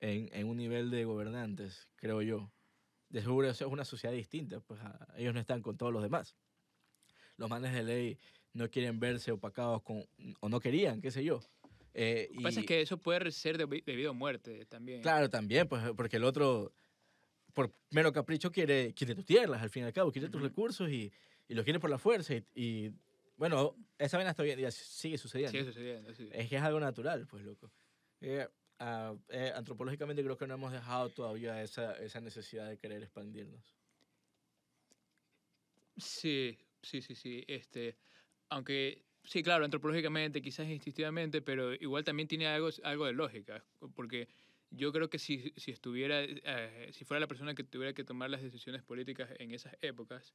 [SPEAKER 1] en, en un nivel de gobernantes, creo yo, de seguro eso es una sociedad distinta, pues a- ellos no están con todos los demás. Los manes de ley no quieren verse opacados con, o no querían, qué sé yo. Eh,
[SPEAKER 2] Lo que pasa es que eso puede ser debi- debido a muerte también.
[SPEAKER 1] Claro, también, pues porque el otro, por mero capricho, quiere, quiere tus tierras, al fin y al cabo, quiere tus recursos y, y los quiere por la fuerza. Y, y, bueno, esa vaina en día sigue sucediendo.
[SPEAKER 2] Sigue sucediendo, sí.
[SPEAKER 1] Es que es algo natural, pues, loco. Eh, ah, eh, antropológicamente creo que no hemos dejado todavía esa, esa necesidad de querer expandirnos.
[SPEAKER 2] Sí, sí, sí, sí. Este, aunque, sí, claro, antropológicamente, quizás instintivamente, pero igual también tiene algo, algo de lógica, porque yo creo que si, si estuviera, eh, si fuera la persona que tuviera que tomar las decisiones políticas en esas épocas,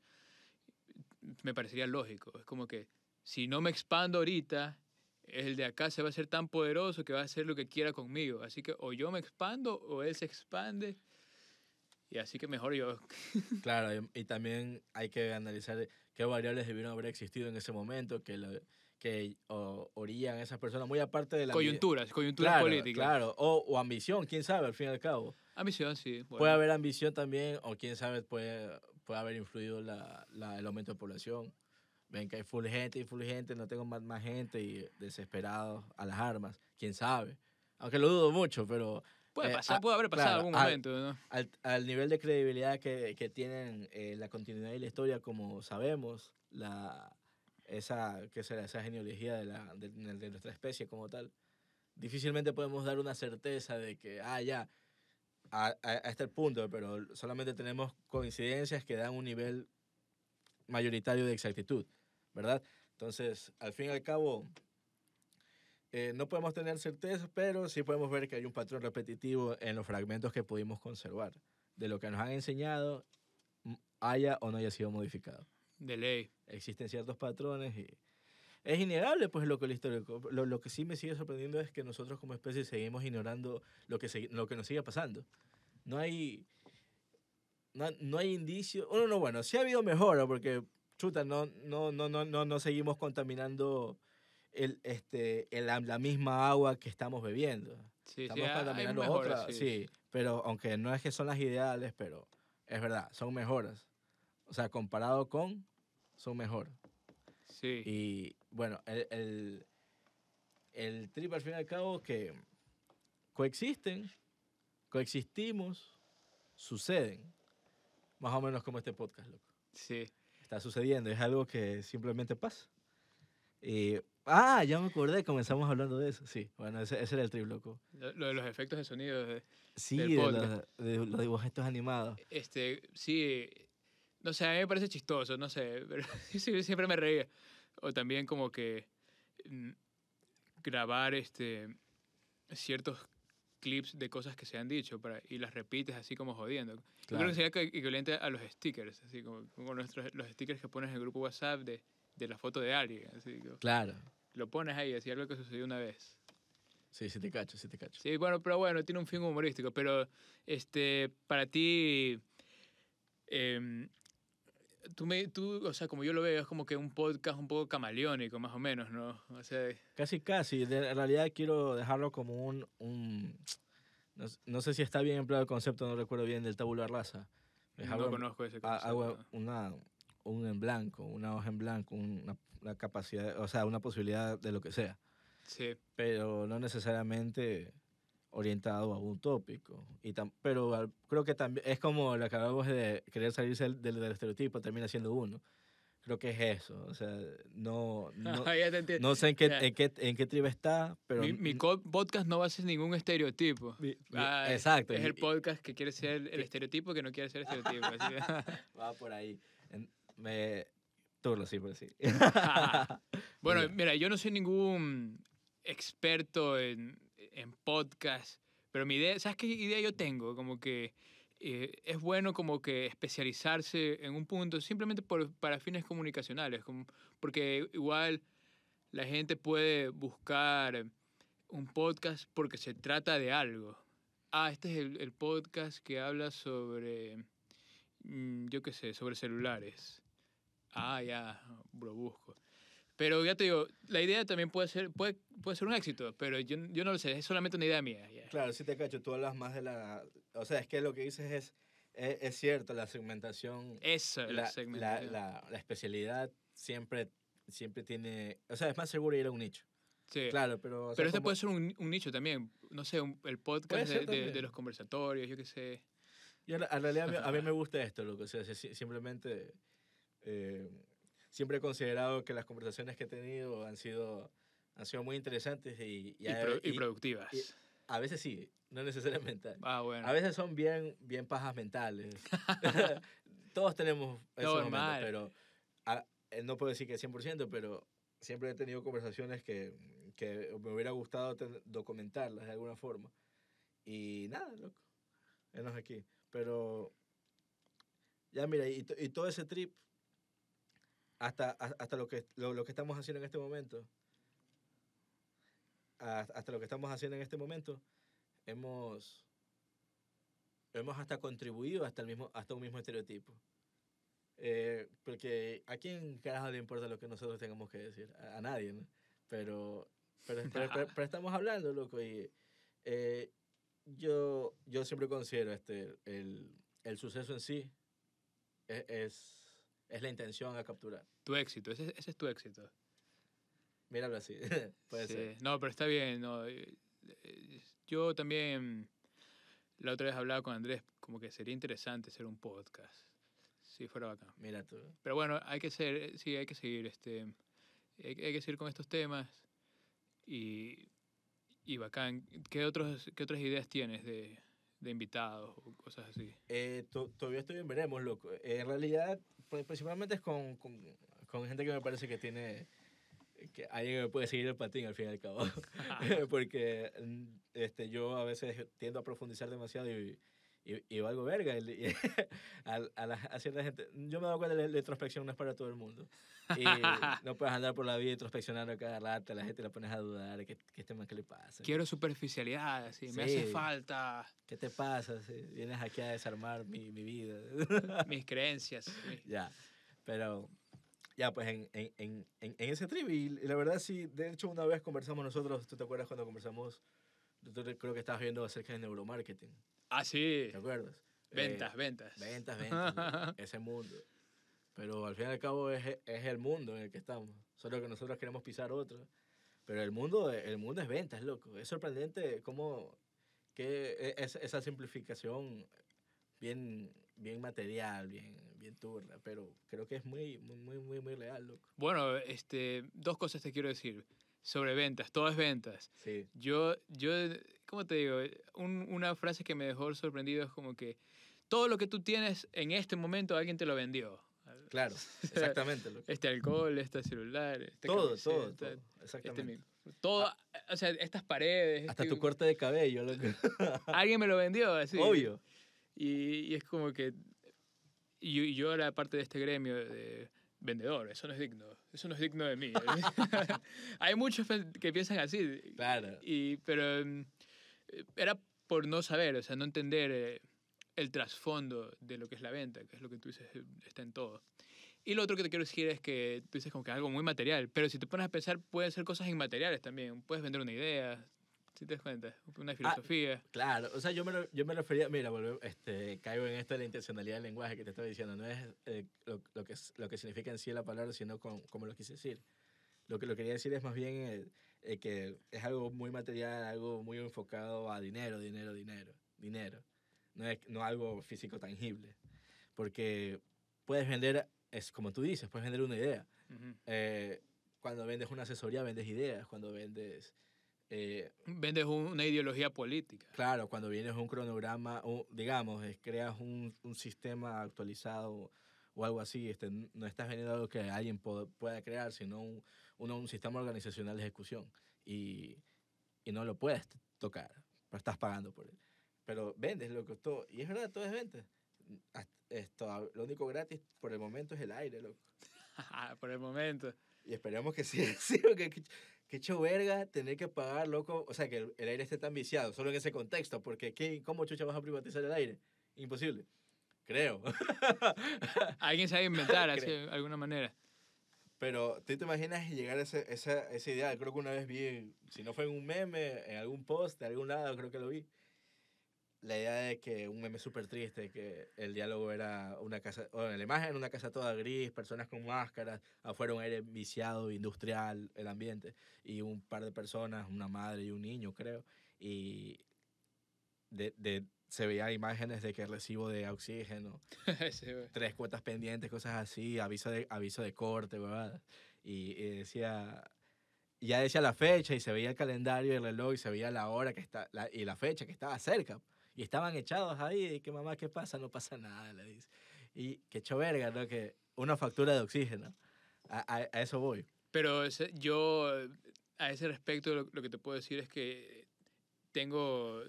[SPEAKER 2] me parecería lógico. Es como que si no me expando ahorita, el de acá se va a ser tan poderoso que va a hacer lo que quiera conmigo. Así que o yo me expando o él se expande. Y así que mejor yo.
[SPEAKER 1] Claro, y, y también hay que analizar qué variables debieron haber existido en ese momento que, lo- que o, orían a esas personas, muy aparte de la...
[SPEAKER 2] Coyunturas, coyunturas
[SPEAKER 1] Claro,
[SPEAKER 2] políticas.
[SPEAKER 1] claro. O, o ambición, quién sabe, al fin y al cabo.
[SPEAKER 2] Ambición, sí. bueno.
[SPEAKER 1] Puede haber ambición también, o quién sabe, puede, puede haber influido la, la- el aumento de población. Ven que hay full gente y full gente, no tengo más, más gente y desesperados a las armas. Quién sabe. Aunque lo dudo mucho, pero
[SPEAKER 2] Puede
[SPEAKER 1] eh,
[SPEAKER 2] pasar,
[SPEAKER 1] ah,
[SPEAKER 2] puede haber pasado
[SPEAKER 1] claro,
[SPEAKER 2] algún
[SPEAKER 1] al-
[SPEAKER 2] momento, ¿no?
[SPEAKER 1] al, al nivel de credibilidad que, que tienen eh, la continuidad y la historia, como sabemos, la, esa, ¿qué será? esa genealogía de, la, de, de nuestra especie como tal, difícilmente podemos dar una certeza de que, ah, ya, a, a, a este punto, pero solamente tenemos coincidencias que dan un nivel mayoritario de exactitud, ¿verdad? Entonces, al fin y al cabo, eh, no podemos tener certeza, pero sí podemos ver que hay un patrón repetitivo en los fragmentos que pudimos conservar, de lo que nos han enseñado, haya o no haya sido modificado.
[SPEAKER 2] De ley.
[SPEAKER 1] Existen ciertos patrones y es innegable, pues, lo que el histórico. Lo, lo que sí me sigue sorprendiendo es que nosotros como especie seguimos ignorando lo que, segui- lo que nos sigue pasando. No hay, no, no hay indicios. Bueno, no, bueno, sí ha habido mejora porque, chuta, no, no, no, no, no, no seguimos contaminando el, este, el- la, misma agua que estamos bebiendo.
[SPEAKER 2] Sí, sí,
[SPEAKER 1] Estamos
[SPEAKER 2] hay
[SPEAKER 1] contaminando
[SPEAKER 2] mejoras,
[SPEAKER 1] otra,
[SPEAKER 2] sí.
[SPEAKER 1] sí. pero aunque no es que son las ideales, pero es verdad, son mejoras. O sea, comparado con, son mejor.
[SPEAKER 2] Sí.
[SPEAKER 1] Y bueno, el, el, el trip al fin y al cabo que coexisten, coexistimos, suceden. Más o menos como este podcast, loco.
[SPEAKER 2] sí.
[SPEAKER 1] Está sucediendo, es algo que simplemente pasa. Y, ah, ya me acordé, comenzamos hablando de eso. Sí, bueno, ese, ese era el trip, loco.
[SPEAKER 2] Lo, lo de los efectos de sonido. de-
[SPEAKER 1] Sí,
[SPEAKER 2] Del
[SPEAKER 1] de, los, de los dibujitos animados.
[SPEAKER 2] Este, sí. No sé, a mí me parece chistoso, no sé. Pero siempre me reía. O también como que mm, grabar este, ciertos clips de cosas que se han dicho para, y las repites así como jodiendo. Yo creo
[SPEAKER 1] Claro.
[SPEAKER 2] que sería que- equivalente a los stickers, así como, como nuestros, los stickers que pones en el grupo WhatsApp de, de la foto de alguien. Así,
[SPEAKER 1] Claro.
[SPEAKER 2] lo pones ahí, así algo que sucedió una vez.
[SPEAKER 1] Sí, sí te cacho, sí te cacho.
[SPEAKER 2] Sí, bueno, pero bueno, tiene un fin humorístico. Pero, este, para ti, em, tú, me, tú, o sea, como yo lo veo, es como que un podcast un poco camaleónico, más o menos, ¿no? O sea,
[SPEAKER 1] Casi, casi. De- en realidad quiero dejarlo como un... un no, no sé si está bien empleado el concepto, no recuerdo bien, del tabula rasa. Es
[SPEAKER 2] no conozco ese concepto.
[SPEAKER 1] algo, una, un en blanco, una hoja en blanco, una, una capacidad, o sea, una posibilidad de lo que sea.
[SPEAKER 2] Sí,
[SPEAKER 1] pero no necesariamente orientado a un tópico. Y tam- pero al- creo que también es como lo que hablamos de querer salirse del, del, del estereotipo, termina siendo uno. Creo que es eso. O sea, no, no,
[SPEAKER 2] entiendo.
[SPEAKER 1] no sé en qué,
[SPEAKER 2] Ya.
[SPEAKER 1] en qué, en qué tribu está, pero...
[SPEAKER 2] mi, mi podcast no va a ser ningún estereotipo.
[SPEAKER 1] mi- mi-
[SPEAKER 2] Ah,
[SPEAKER 1] exacto.
[SPEAKER 2] Es el podcast que quiere ser el estereotipo que no quiere ser estereotipo. así.
[SPEAKER 1] va por ahí. En- me... Turlo, sí, por sí.
[SPEAKER 2] Bueno, mira, yo no soy ningún experto en, en podcast, pero mi idea, ¿sabes qué idea yo tengo? Como que eh, es bueno como que especializarse en un punto simplemente por, para fines comunicacionales, como, porque igual la gente puede buscar un podcast porque se trata de algo. Ah, este es el, el podcast que habla sobre, mm, yo qué sé, sobre celulares. Ah, ya, lo busco. Pero ya te digo, la idea también puede ser, puede, puede ser un éxito, pero yo, yo no lo sé, es solamente una idea mía. ya.
[SPEAKER 1] Claro, sí te cacho. Tú hablas más de la... O sea, es que lo que dices es es, es cierto, la segmentación,
[SPEAKER 2] Eso, la,
[SPEAKER 1] la, la,
[SPEAKER 2] segmentación.
[SPEAKER 1] la, la especialidad siempre, siempre tiene, o sea, es más seguro ir a un nicho.
[SPEAKER 2] Sí.
[SPEAKER 1] Claro, pero... o sea,
[SPEAKER 2] Pero este
[SPEAKER 1] como-
[SPEAKER 2] puede ser un, un nicho también. No sé, un- el podcast de, de- de los conversatorios, yo qué sé.
[SPEAKER 1] Yo, en realidad, a mí, a mí me gusta esto, loco. O sea, si- simplemente. eh, siempre he considerado que las conversaciones que he tenido han sido, han sido muy interesantes y, y
[SPEAKER 2] Y, pro- y productivas.
[SPEAKER 1] a veces sí, no necesariamente.
[SPEAKER 2] ah, bueno.
[SPEAKER 1] A veces son bien, bien pajas mentales. Todos tenemos esos momentos,
[SPEAKER 2] Normal.
[SPEAKER 1] pero a- eh, no puedo decir que 100%, pero siempre he tenido conversaciones que, que me hubiera gustado ten- documentarlas de alguna forma. Y nada, loco. Enos aquí. Pero ya mira, y, y todo ese trip, hasta, ha- hasta lo, que, lo, lo que estamos haciendo en este momento, hasta hasta lo que estamos haciendo en este momento, hemos, hemos hasta contribuido hasta, el mismo, hasta un mismo estereotipo. Eh, porque a quién carajo le importa lo que nosotros tengamos que decir, a, a nadie, ¿no? Pero, pero, pero, pero- pero estamos hablando, loco, y eh, yo, yo siempre considero este, el, el suceso en sí es, es, es la intención a capturar.
[SPEAKER 2] Tu éxito, ese, ese es tu éxito.
[SPEAKER 1] Míralo así, puede
[SPEAKER 2] Sí.
[SPEAKER 1] ser.
[SPEAKER 2] No, pero está bien. No. eh, eh, Yo también la otra vez hablaba con Andrés, como que sería interesante hacer un podcast. Si fuera bacán.
[SPEAKER 1] Mira tú.
[SPEAKER 2] Pero bueno, hay que ser, sí, hay que seguir, este, hay, hay que seguir con estos temas y, y bacán. ¿Qué, otros, ¿Qué otras ideas tienes de, de invitados o cosas así?
[SPEAKER 1] Eh, to- todavía estoy en veremos, loco. Eh, en realidad, pues, principalmente es con, con, con gente que me parece que tiene... que alguien que me puede seguir el patín al fin y al cabo. Porque mm, este, yo a veces tiendo a profundizar demasiado y, y, y valgo verga. Y, y a, a, la- a cierta gente... Yo me he dado cuenta que la, la introspección no es para todo el mundo. Y no puedes andar por la vida introspeccionando cada rato. La gente la pones a dudar. ¿Qué, qué este man qué le pasa?
[SPEAKER 2] Quiero superficialidad, así, me hace
[SPEAKER 1] Sí.
[SPEAKER 2] falta
[SPEAKER 1] ¿Qué te pasa? Sí, Vienes aquí a desarmar mi, mi vida.
[SPEAKER 2] mis creencias. mi-
[SPEAKER 1] Ya, pero ya pues en, en, en, en ese trip y la verdad sí, de hecho una vez conversamos nosotros, ¿tú te acuerdas cuando conversamos? Te- creo que estabas viendo acerca de neuromarketing,
[SPEAKER 2] Ah, sí,
[SPEAKER 1] ¿te acuerdas?
[SPEAKER 2] ventas,
[SPEAKER 1] Eh,
[SPEAKER 2] ventas.
[SPEAKER 1] ventas, ventas, ese mundo. Pero al fin y al cabo es, es el mundo en el que estamos, solo que nosotros queremos pisar otro. Pero el mundo, el mundo es ventas, loco. Es sorprendente cómo que e- es, esa simplificación bien, bien material, bien, bien turra, pero creo que es muy, muy, muy, muy, muy real, loco.
[SPEAKER 2] Bueno, este, dos cosas te quiero decir sobre ventas, todo es ventas.
[SPEAKER 1] Sí,
[SPEAKER 2] Yo, yo, ¿cómo te digo? Un- una frase que me dejó sorprendido es como que todo lo que tú tienes en este momento alguien te lo vendió.
[SPEAKER 1] claro, exactamente.
[SPEAKER 2] Este alcohol, este celular, este
[SPEAKER 1] Todo, todo,
[SPEAKER 2] camiseta,
[SPEAKER 1] todo,
[SPEAKER 2] este
[SPEAKER 1] exactamente.
[SPEAKER 2] todo, o sea, estas paredes.
[SPEAKER 1] Hasta
[SPEAKER 2] este-
[SPEAKER 1] tu corte de cabello.
[SPEAKER 2] Alguien me lo vendió, así.
[SPEAKER 1] Obvio.
[SPEAKER 2] Y, y es como que. Y yo, yo era parte de este gremio de vendedor. Eso no es digno. Eso no es digno de mí. Hay muchos que piensan así.
[SPEAKER 1] Claro.
[SPEAKER 2] Y, pero mm, era por no saber, o sea, no entender eh, el trasfondo de lo que es la venta, que es lo que tú dices, eh, está en todo. Y lo otro que te quiero decir es que tú dices como que algo muy material, pero si te pones a pensar, pueden ser cosas inmateriales también. Puedes vender una idea, si te das cuenta, una filosofía.
[SPEAKER 1] Claro, o sea, yo me, yo me refería, mira, volve- este, caigo en esto de la intencionalidad del lenguaje que te estaba diciendo, no es eh, lo, lo que, lo que significa en sí la palabra, sino con, como lo quise decir. Lo que lo quería decir es más bien eh, eh, que es algo muy material, algo muy enfocado a dinero, dinero, dinero, dinero. No es no algo físico tangible. Porque puedes vender, es como tú dices, puedes vender una idea.
[SPEAKER 2] Ujú.
[SPEAKER 1] Eh, cuando vendes una asesoría, vendes ideas. Cuando vendes... eh,
[SPEAKER 2] Vendes un- una ideología política.
[SPEAKER 1] Claro, cuando vienes un cronograma, o, digamos, es- creas un, un sistema actualizado o algo así, este, no estás vendiendo algo que alguien po- pueda crear, sino un, uno- un sistema organizacional de ejecución. Y, y no lo puedes tocar, pero estás pagando por él. Pero vendes lo que todo, y es verdad, todo es venta. Esto, lo único gratis por el momento es el aire, loco.
[SPEAKER 2] Por el momento.
[SPEAKER 1] Y esperemos que sí, sí porque que, que hecho verga tener que pagar, loco, o sea, que el, el aire esté tan viciado, solo en ese contexto, porque ¿qué, ¿cómo chucha vas a privatizar el aire? Imposible. Creo.
[SPEAKER 2] Alguien sabe inventar así, de alguna manera.
[SPEAKER 1] Pero tú te imaginas llegar a ese, esa, esa idea, creo que una vez vi, si no fue en un meme, en algún post, de algún lado, creo que lo vi, la idea de que un meme súper triste, que el diálogo era una casa, o en la imagen una casa toda gris, personas con máscaras, afuera un aire viciado, industrial, el ambiente, y un par de personas, una madre y un niño, creo, y de, de, se veían imágenes de que recibo de oxígeno,
[SPEAKER 2] Sí,
[SPEAKER 1] tres cuotas pendientes, cosas así, aviso de, aviso de corte, ¿verdad? Y, y decía, ya decía la fecha y se veía el calendario y el reloj y se veía la hora que está, la- y la fecha que estaba cerca. Y estaban echados ahí, y que mamá, ¿qué pasa? No pasa nada, le dice. Y que hecho verga, ¿no? Que una factura de oxígeno. A, a- a eso voy.
[SPEAKER 2] Pero ese- yo, a ese respecto, lo, lo que te puedo decir es que tengo.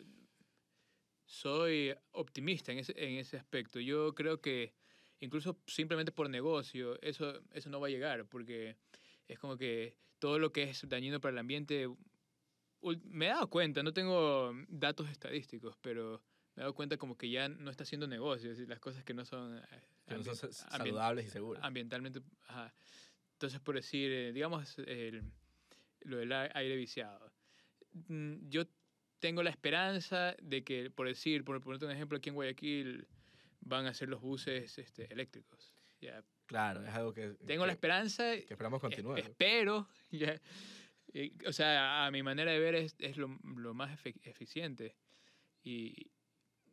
[SPEAKER 2] Soy optimista en ese, en ese aspecto. Yo creo que incluso simplemente por negocio, eso, eso no va a llegar, porque es como que todo lo que es dañino para el ambiente. Me he dado cuenta, no tengo datos estadísticos, pero me he dado cuenta como que ya no está haciendo negocios y las cosas que no son. eh,
[SPEAKER 1] Que no son saludables y seguras.
[SPEAKER 2] ambientalmente. ajá. Entonces, por decir, eh, digamos, el- lo del aire viciado. Mm, Yo tengo la esperanza de que, por decir, por ponerte un ejemplo, aquí en Guayaquil van a hacer los buses este, eléctricos. Ya.
[SPEAKER 1] Claro, es algo que,
[SPEAKER 2] Tengo la
[SPEAKER 1] que,
[SPEAKER 2] esperanza,
[SPEAKER 1] que esperamos
[SPEAKER 2] es-
[SPEAKER 1] continúe. ¿no?
[SPEAKER 2] espero, ya, y, o sea, a mi manera de ver es, es lo, lo más eficiente. Y,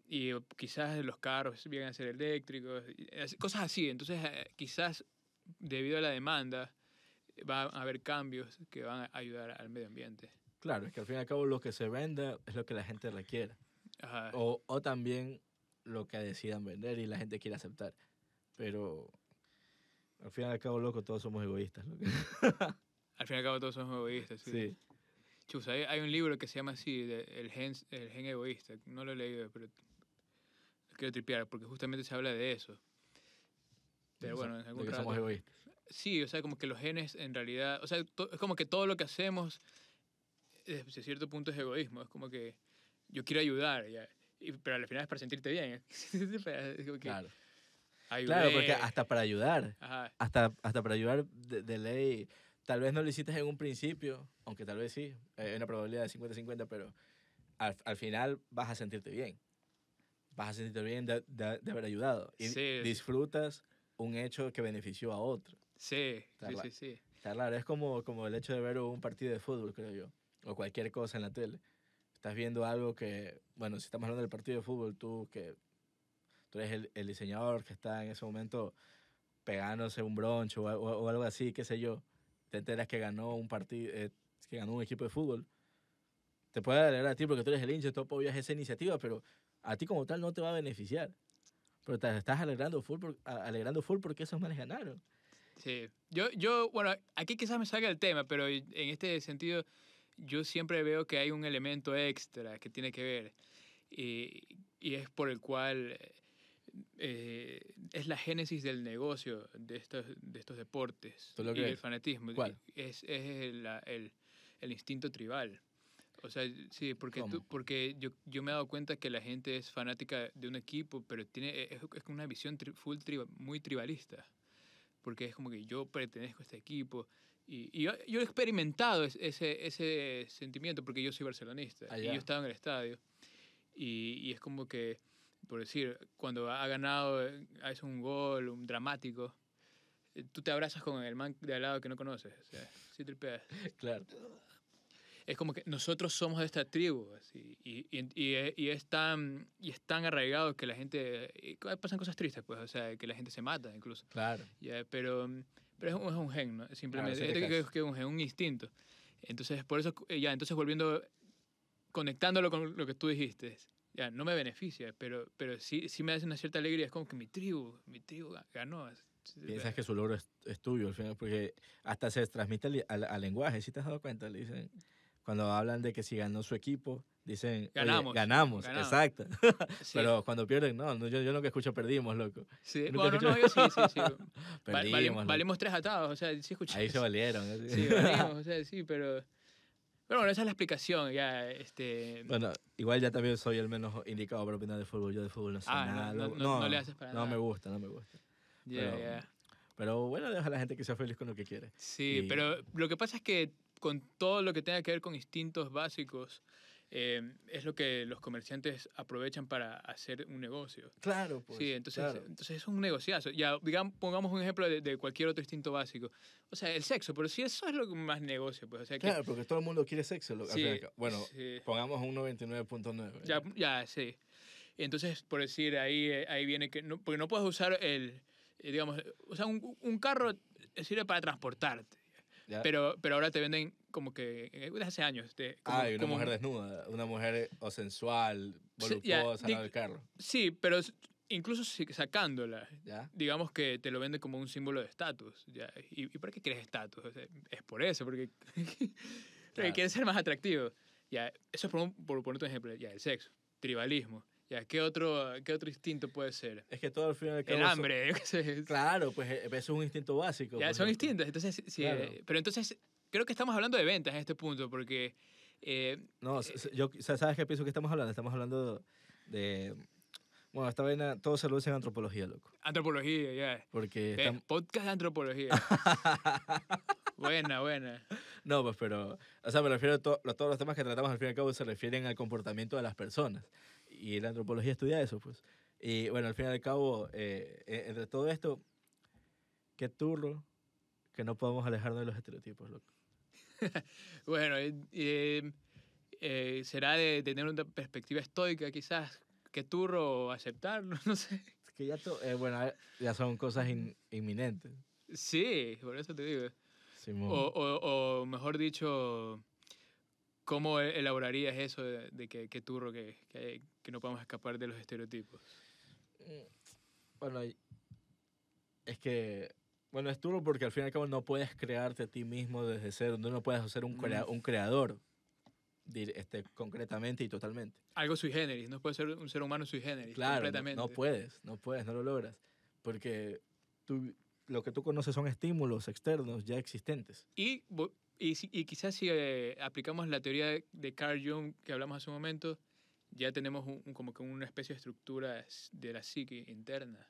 [SPEAKER 2] y quizás los carros vienen a ser eléctricos, cosas así. Entonces, eh, quizás debido a la demanda va a haber cambios que van a ayudar al medio ambiente.
[SPEAKER 1] Claro, es que al fin y al cabo lo que se venda es lo que la gente requiere.
[SPEAKER 2] Ajá.
[SPEAKER 1] O, o también lo que decidan vender y la gente quiere aceptar. Pero al fin y al cabo, loco, todos somos egoístas. loco.
[SPEAKER 2] Al fin y al cabo todos somos egoístas. Sí.
[SPEAKER 1] Sí.
[SPEAKER 2] Chus, hay, hay un libro que se llama así, de- el, gen, el gen egoísta. No lo he leído, pero quiero tripear porque justamente se habla de eso. Pero bueno, en
[SPEAKER 1] de
[SPEAKER 2] algún
[SPEAKER 1] que
[SPEAKER 2] rato-
[SPEAKER 1] somos egoístas.
[SPEAKER 2] Sí, o sea, como que los genes en realidad, o sea, to- es como que todo lo que hacemos desde cierto punto es egoísmo, es como que yo quiero ayudar, ya, y- pero al final es para sentirte bien. es como que
[SPEAKER 1] Claro.
[SPEAKER 2] ayudé,
[SPEAKER 1] Claro, porque hasta para ayudar,
[SPEAKER 2] ajá,
[SPEAKER 1] hasta, hasta para ayudar de, de ley, tal vez no lo hiciste en un principio, aunque tal vez sí, hay una probabilidad de 50-50, pero al, al final vas a sentirte bien. Vas a sentirte bien de, de- de haber ayudado. Y
[SPEAKER 2] Sí.
[SPEAKER 1] disfrutas un hecho que benefició a otro.
[SPEAKER 2] sí, sí, sí, sí.
[SPEAKER 1] Está claro, es como, como el hecho de ver un partido de fútbol, creo yo, o cualquier cosa en la tele. Estás viendo algo que, bueno, si estamos hablando del partido de fútbol, tú que tú eres el, el diseñador que está en ese momento pegándose un broncho o, o- o algo así, qué sé yo, te enteras que ganó un partido, eh, que ganó un equipo de fútbol. Te puede alegrar a ti porque tú eres el hincha, tú apoyas esa iniciativa, pero a ti como tal no te va a beneficiar. Pero te estás alegrando full, por- alegrando full porque esos manes ganaron.
[SPEAKER 2] Sí, yo, yo, bueno, aquí quizás me salga el tema, pero en este sentido yo siempre veo que hay un elemento extra que tiene que ver y, y es por el cual eh, es la génesis del negocio de estos, de estos deportes
[SPEAKER 1] ¿Tú lo
[SPEAKER 2] y el
[SPEAKER 1] crees?
[SPEAKER 2] fanatismo.
[SPEAKER 1] ¿Cuál?
[SPEAKER 2] Es, es el, el, el instinto tribal. O sea, sí, porque, tú- porque yo, yo me he dado cuenta que la gente es fanática de un equipo, pero tiene, es, es una visión tri- full triba- muy tribalista porque es como que yo pertenezco a este equipo. Y, y yo, yo he experimentado es- ese, ese sentimiento porque yo soy barcelonista
[SPEAKER 1] Ah,
[SPEAKER 2] y yo estaba en el estadio. Y, y es como que, por decir, cuando ha ganado, eh, hace un gol, un dramático, eh, tú te abrazas con el man de al lado que no conoces. O sea, sí tripeas.
[SPEAKER 1] Claro.
[SPEAKER 2] Es como que nosotros somos de esta tribu. Así, y, y, y, es- y es tan, y es tan arraigado que la gente. pasan cosas tristes, pues. O sea, que la gente se mata incluso.
[SPEAKER 1] Claro.
[SPEAKER 2] Ya, pero, pero es un, es un gen, ¿no? Simplemente
[SPEAKER 1] te
[SPEAKER 2] es, que es un gen, un instinto. Entonces, por eso, eh, ya, entonces volviendo, conectándolo con lo que tú dijiste, ya, no me beneficia, pero, pero sí, sí me hace una cierta alegría. Es como que mi tribu, mi tribu ga- ganó.
[SPEAKER 1] Piensas que su logro es, es tuyo al final, porque hasta se transmite al, al- al lenguaje, si te has dado cuenta, le dicen, cuando hablan de que si ganó su equipo, dicen, "Oye,
[SPEAKER 2] Ganamos,
[SPEAKER 1] ganamos,
[SPEAKER 2] ganamos".
[SPEAKER 1] exacto.
[SPEAKER 2] Sí,
[SPEAKER 1] Pero cuando pierden, no, no, yo, yo nunca escucho perdimos, loco.
[SPEAKER 2] sí, bueno, no, yo sí, sí, sí.
[SPEAKER 1] Perdimos,
[SPEAKER 2] valim-
[SPEAKER 1] loco.
[SPEAKER 2] valimos tres atados, o sea, sí escuché.
[SPEAKER 1] Ahí se valieron. así.
[SPEAKER 2] Sí, valimos, o sea, sí, pero... Pero bueno, esa es la explicación, ya, este...
[SPEAKER 1] Bueno, igual ya también soy el menos indicado para opinar de fútbol. Yo de fútbol no sé
[SPEAKER 2] Ah, no,
[SPEAKER 1] nada.
[SPEAKER 2] no-
[SPEAKER 1] loco.
[SPEAKER 2] no- no le haces para
[SPEAKER 1] No
[SPEAKER 2] nada.
[SPEAKER 1] me gusta, no me gusta.
[SPEAKER 2] ya,
[SPEAKER 1] pero-
[SPEAKER 2] ya.
[SPEAKER 1] Pero bueno, deja a la gente que sea feliz con lo que quiere.
[SPEAKER 2] Sí,
[SPEAKER 1] Y-
[SPEAKER 2] pero lo que pasa es que con todo lo que tenga que ver con instintos básicos, eh, es lo que los comerciantes aprovechan para hacer un negocio.
[SPEAKER 1] Claro, pues.
[SPEAKER 2] Sí, entonces,
[SPEAKER 1] claro.
[SPEAKER 2] entonces es un negociazo. Ya, digamos, pongamos un ejemplo de, de cualquier otro instinto básico. O sea, el sexo, pero si eso es lo que más negocio, pues. O sea, que,
[SPEAKER 1] Claro, porque todo el mundo quiere sexo. lo-
[SPEAKER 2] Sí,
[SPEAKER 1] cabo. Bueno,
[SPEAKER 2] sí.
[SPEAKER 1] pongamos un 99.9.
[SPEAKER 2] Ya, ya, sí. Entonces, por decir, ahí, eh, ahí viene que... No, porque no puedes usar el... eh, digamos, o sea, un, un carro sirve para transportarte.
[SPEAKER 1] ¿Ya?
[SPEAKER 2] Pero, pero ahora te venden como que... eh, Desde hace años. te- como-
[SPEAKER 1] Ah, y una
[SPEAKER 2] como
[SPEAKER 1] mujer desnuda, una mujer eh, o sensual, voluptuosa
[SPEAKER 2] di-
[SPEAKER 1] del carro.
[SPEAKER 2] Sí, pero incluso sacándola,
[SPEAKER 1] ¿Ya?
[SPEAKER 2] digamos que te lo vende como un símbolo de estatus. ¿Y, ¿Y por qué quieres estatus? O sea, es por eso, porque, porque
[SPEAKER 1] Claro.
[SPEAKER 2] quieres ser más atractivo. Ya, eso es por, un- por poner un ejemplo. Ya, el sexo, tribalismo. Ya, ¿qué otro, ¿Qué otro instinto puede ser?
[SPEAKER 1] Es que todo al fin y al cabo.
[SPEAKER 2] El
[SPEAKER 1] son-
[SPEAKER 2] hambre. sé.
[SPEAKER 1] Claro, pues eh, eso es un instinto básico.
[SPEAKER 2] Ya,
[SPEAKER 1] pues,
[SPEAKER 2] son instintos. Entonces, sí,
[SPEAKER 1] Claro.
[SPEAKER 2] eh, pero entonces creo que estamos hablando de ventas en este punto, porque eh,
[SPEAKER 1] No, s- yo, ¿sabes qué pienso que estamos hablando? Estamos hablando de. Bueno, esta vaina, todo se reduce en antropología, loco.
[SPEAKER 2] antropología, ya.
[SPEAKER 1] Porque.
[SPEAKER 2] Ve,
[SPEAKER 1] estamos-
[SPEAKER 2] Podcast de antropología. buena, buena.
[SPEAKER 1] No, pues, pero. O sea, me refiero a, to- a todos los temas que tratamos al fin y al cabo se refieren al comportamiento de las personas. Y la antropología estudia eso, pues. Y bueno, al fin y al cabo, eh, eh, entre todo esto, qué turro que no podemos alejarnos de los estereotipos, loco.
[SPEAKER 2] Bueno, eh, eh, será de tener una perspectiva estoica, quizás. Que turro aceptarlo, no sé.
[SPEAKER 1] Es que ya, to- eh, bueno, ya son cosas in- inminentes.
[SPEAKER 2] Sí, por eso te digo.
[SPEAKER 1] Simón.
[SPEAKER 2] O, o, o mejor dicho, ¿cómo e- elaborarías eso de, de que, que turro que, que, que no podamos escapar de los estereotipos?
[SPEAKER 1] Bueno, es que, bueno, es duro porque al fin y al cabo no puedes crearte a ti mismo desde cero, no puedes ser un, crea-
[SPEAKER 2] Mm.
[SPEAKER 1] un creador este, concretamente y totalmente.
[SPEAKER 2] Algo sui generis, no puede ser un ser humano sui generis,
[SPEAKER 1] Claro, no,
[SPEAKER 2] completamente.
[SPEAKER 1] no puedes, no puedes, no lo logras, porque tú, lo que tú conoces son estímulos externos ya existentes.
[SPEAKER 2] Y, y, si- y quizás si eh, aplicamos la teoría de Carl Jung que hablamos hace un momento, ya tenemos un- un- como que una especie de estructura de la psique interna.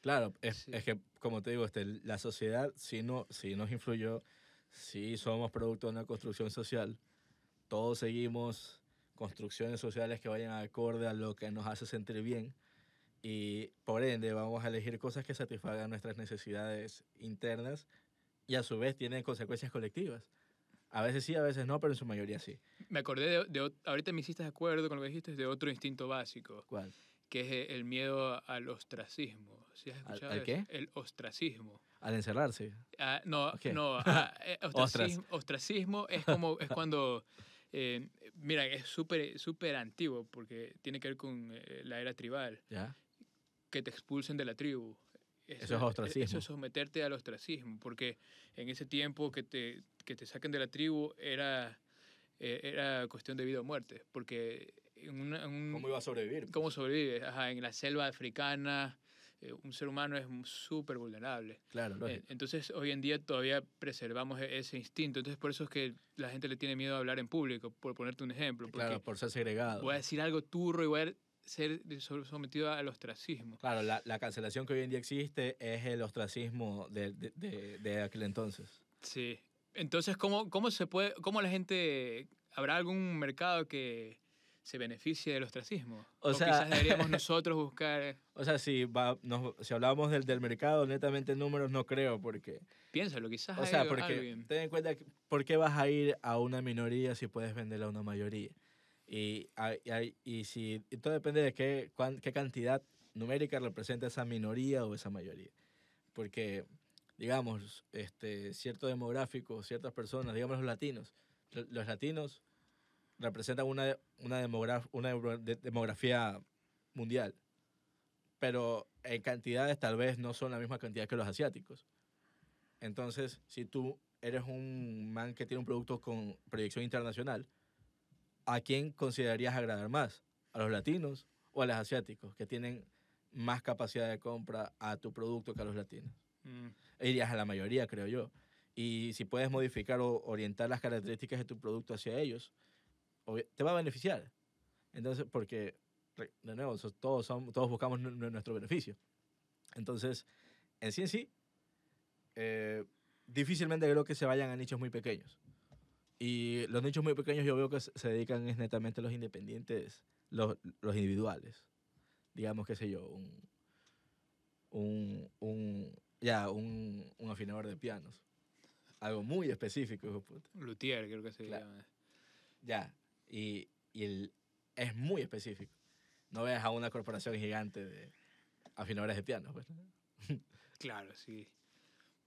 [SPEAKER 1] Claro, es,
[SPEAKER 2] Sí.
[SPEAKER 1] es que, como te digo, este, la sociedad sí, no, sí nos influyó, sí somos producto de una construcción social, todos seguimos construcciones sociales que vayan acorde a lo que nos hace sentir bien y por ende vamos a elegir cosas que satisfagan nuestras necesidades internas y a su vez tienen consecuencias colectivas. A veces sí, a veces no, pero en su mayoría sí.
[SPEAKER 2] Me acordé de, de ahorita me hiciste de acuerdo con lo que dijiste, de otro instinto básico,
[SPEAKER 1] ¿Cuál?
[SPEAKER 2] que es eh, el miedo al ostracismo. ¿Sí has
[SPEAKER 1] ¿Al-
[SPEAKER 2] escuchado
[SPEAKER 1] al
[SPEAKER 2] eso?
[SPEAKER 1] qué?
[SPEAKER 2] El ostracismo.
[SPEAKER 1] Al encerrarse.
[SPEAKER 2] Ah, no,
[SPEAKER 1] ¿Qué?
[SPEAKER 2] no, ah, eh, ostracismo, ostracismo es como es cuando eh, mira, es súper súper antiguo porque tiene que ver con eh, la era tribal,
[SPEAKER 1] ¿Ya?
[SPEAKER 2] que te expulsen de la tribu.
[SPEAKER 1] Eso es ostracismo.
[SPEAKER 2] Eso es someterte al ostracismo, porque en ese tiempo que te, que te saquen de la tribu era, eh, era cuestión de vida o muerte, porque en, una- en
[SPEAKER 1] ¿Cómo iba a sobrevivir?
[SPEAKER 2] ¿Cómo sobrevives? Ajá, en la selva africana, eh, un ser humano es súper vulnerable.
[SPEAKER 1] Claro,
[SPEAKER 2] Eh,
[SPEAKER 1] lógico.
[SPEAKER 2] Entonces, hoy en día todavía preservamos e- ese instinto. Entonces, por eso es que la gente le tiene miedo a hablar en público, por ponerte un ejemplo.
[SPEAKER 1] Claro, por ser segregado.
[SPEAKER 2] voy a decir algo turro y voy a ser so- sometido al ostracismo.
[SPEAKER 1] Claro, la, la cancelación que hoy en día existe es el ostracismo de, de, de, de aquel entonces.
[SPEAKER 2] Sí. Entonces, ¿cómo, cómo se puede, cómo la gente, habrá algún mercado que se beneficie del ostracismo?
[SPEAKER 1] O sea-
[SPEAKER 2] quizás deberíamos nosotros buscar,
[SPEAKER 1] O sea, si, va, nos- si hablamos del, del mercado, netamente en números no creo, porque...
[SPEAKER 2] piénsalo, quizás
[SPEAKER 1] O
[SPEAKER 2] hay
[SPEAKER 1] sea, porque
[SPEAKER 2] alguien.
[SPEAKER 1] ten en cuenta, que, ¿por qué vas a ir a una minoría si puedes venderla a una mayoría? Y, hay- hay- y si y todo depende de qué, cuán- qué cantidad numérica representa esa minoría o esa mayoría. Porque, digamos, este, cierto demográfico, ciertas personas, digamos los latinos, lo- los latinos representan una, una, demograf- una de- demografía mundial, pero en cantidades tal vez no son la misma cantidad que los asiáticos. Entonces, si tú eres un man que tiene un producto con proyección internacional, ¿a quién considerarías agradar más? ¿A los latinos o a los asiáticos que tienen más capacidad de compra a tu producto que a los latinos?
[SPEAKER 2] Mm.
[SPEAKER 1] Irías a la mayoría, creo yo. Y si puedes modificar o orientar las características de tu producto hacia ellos, te va a beneficiar. Entonces, porque, de nuevo, todos, son, todos buscamos nu- nu- nuestro beneficio. Entonces, en sí en sí, eh, difícilmente creo que se vayan a nichos muy pequeños. Y los nichos muy pequeños yo veo que se dedican es netamente a los independientes, los, los individuales. Digamos, qué sé yo, un, un, un, ya, un, un afinador de pianos. Algo muy específico, hijo puta.
[SPEAKER 2] Luthier, creo que se
[SPEAKER 1] Claro.
[SPEAKER 2] llama.
[SPEAKER 1] Ya, y, y el, es muy específico. No ves a una corporación gigante de afinadores de pianos. Pues.
[SPEAKER 2] Claro, sí.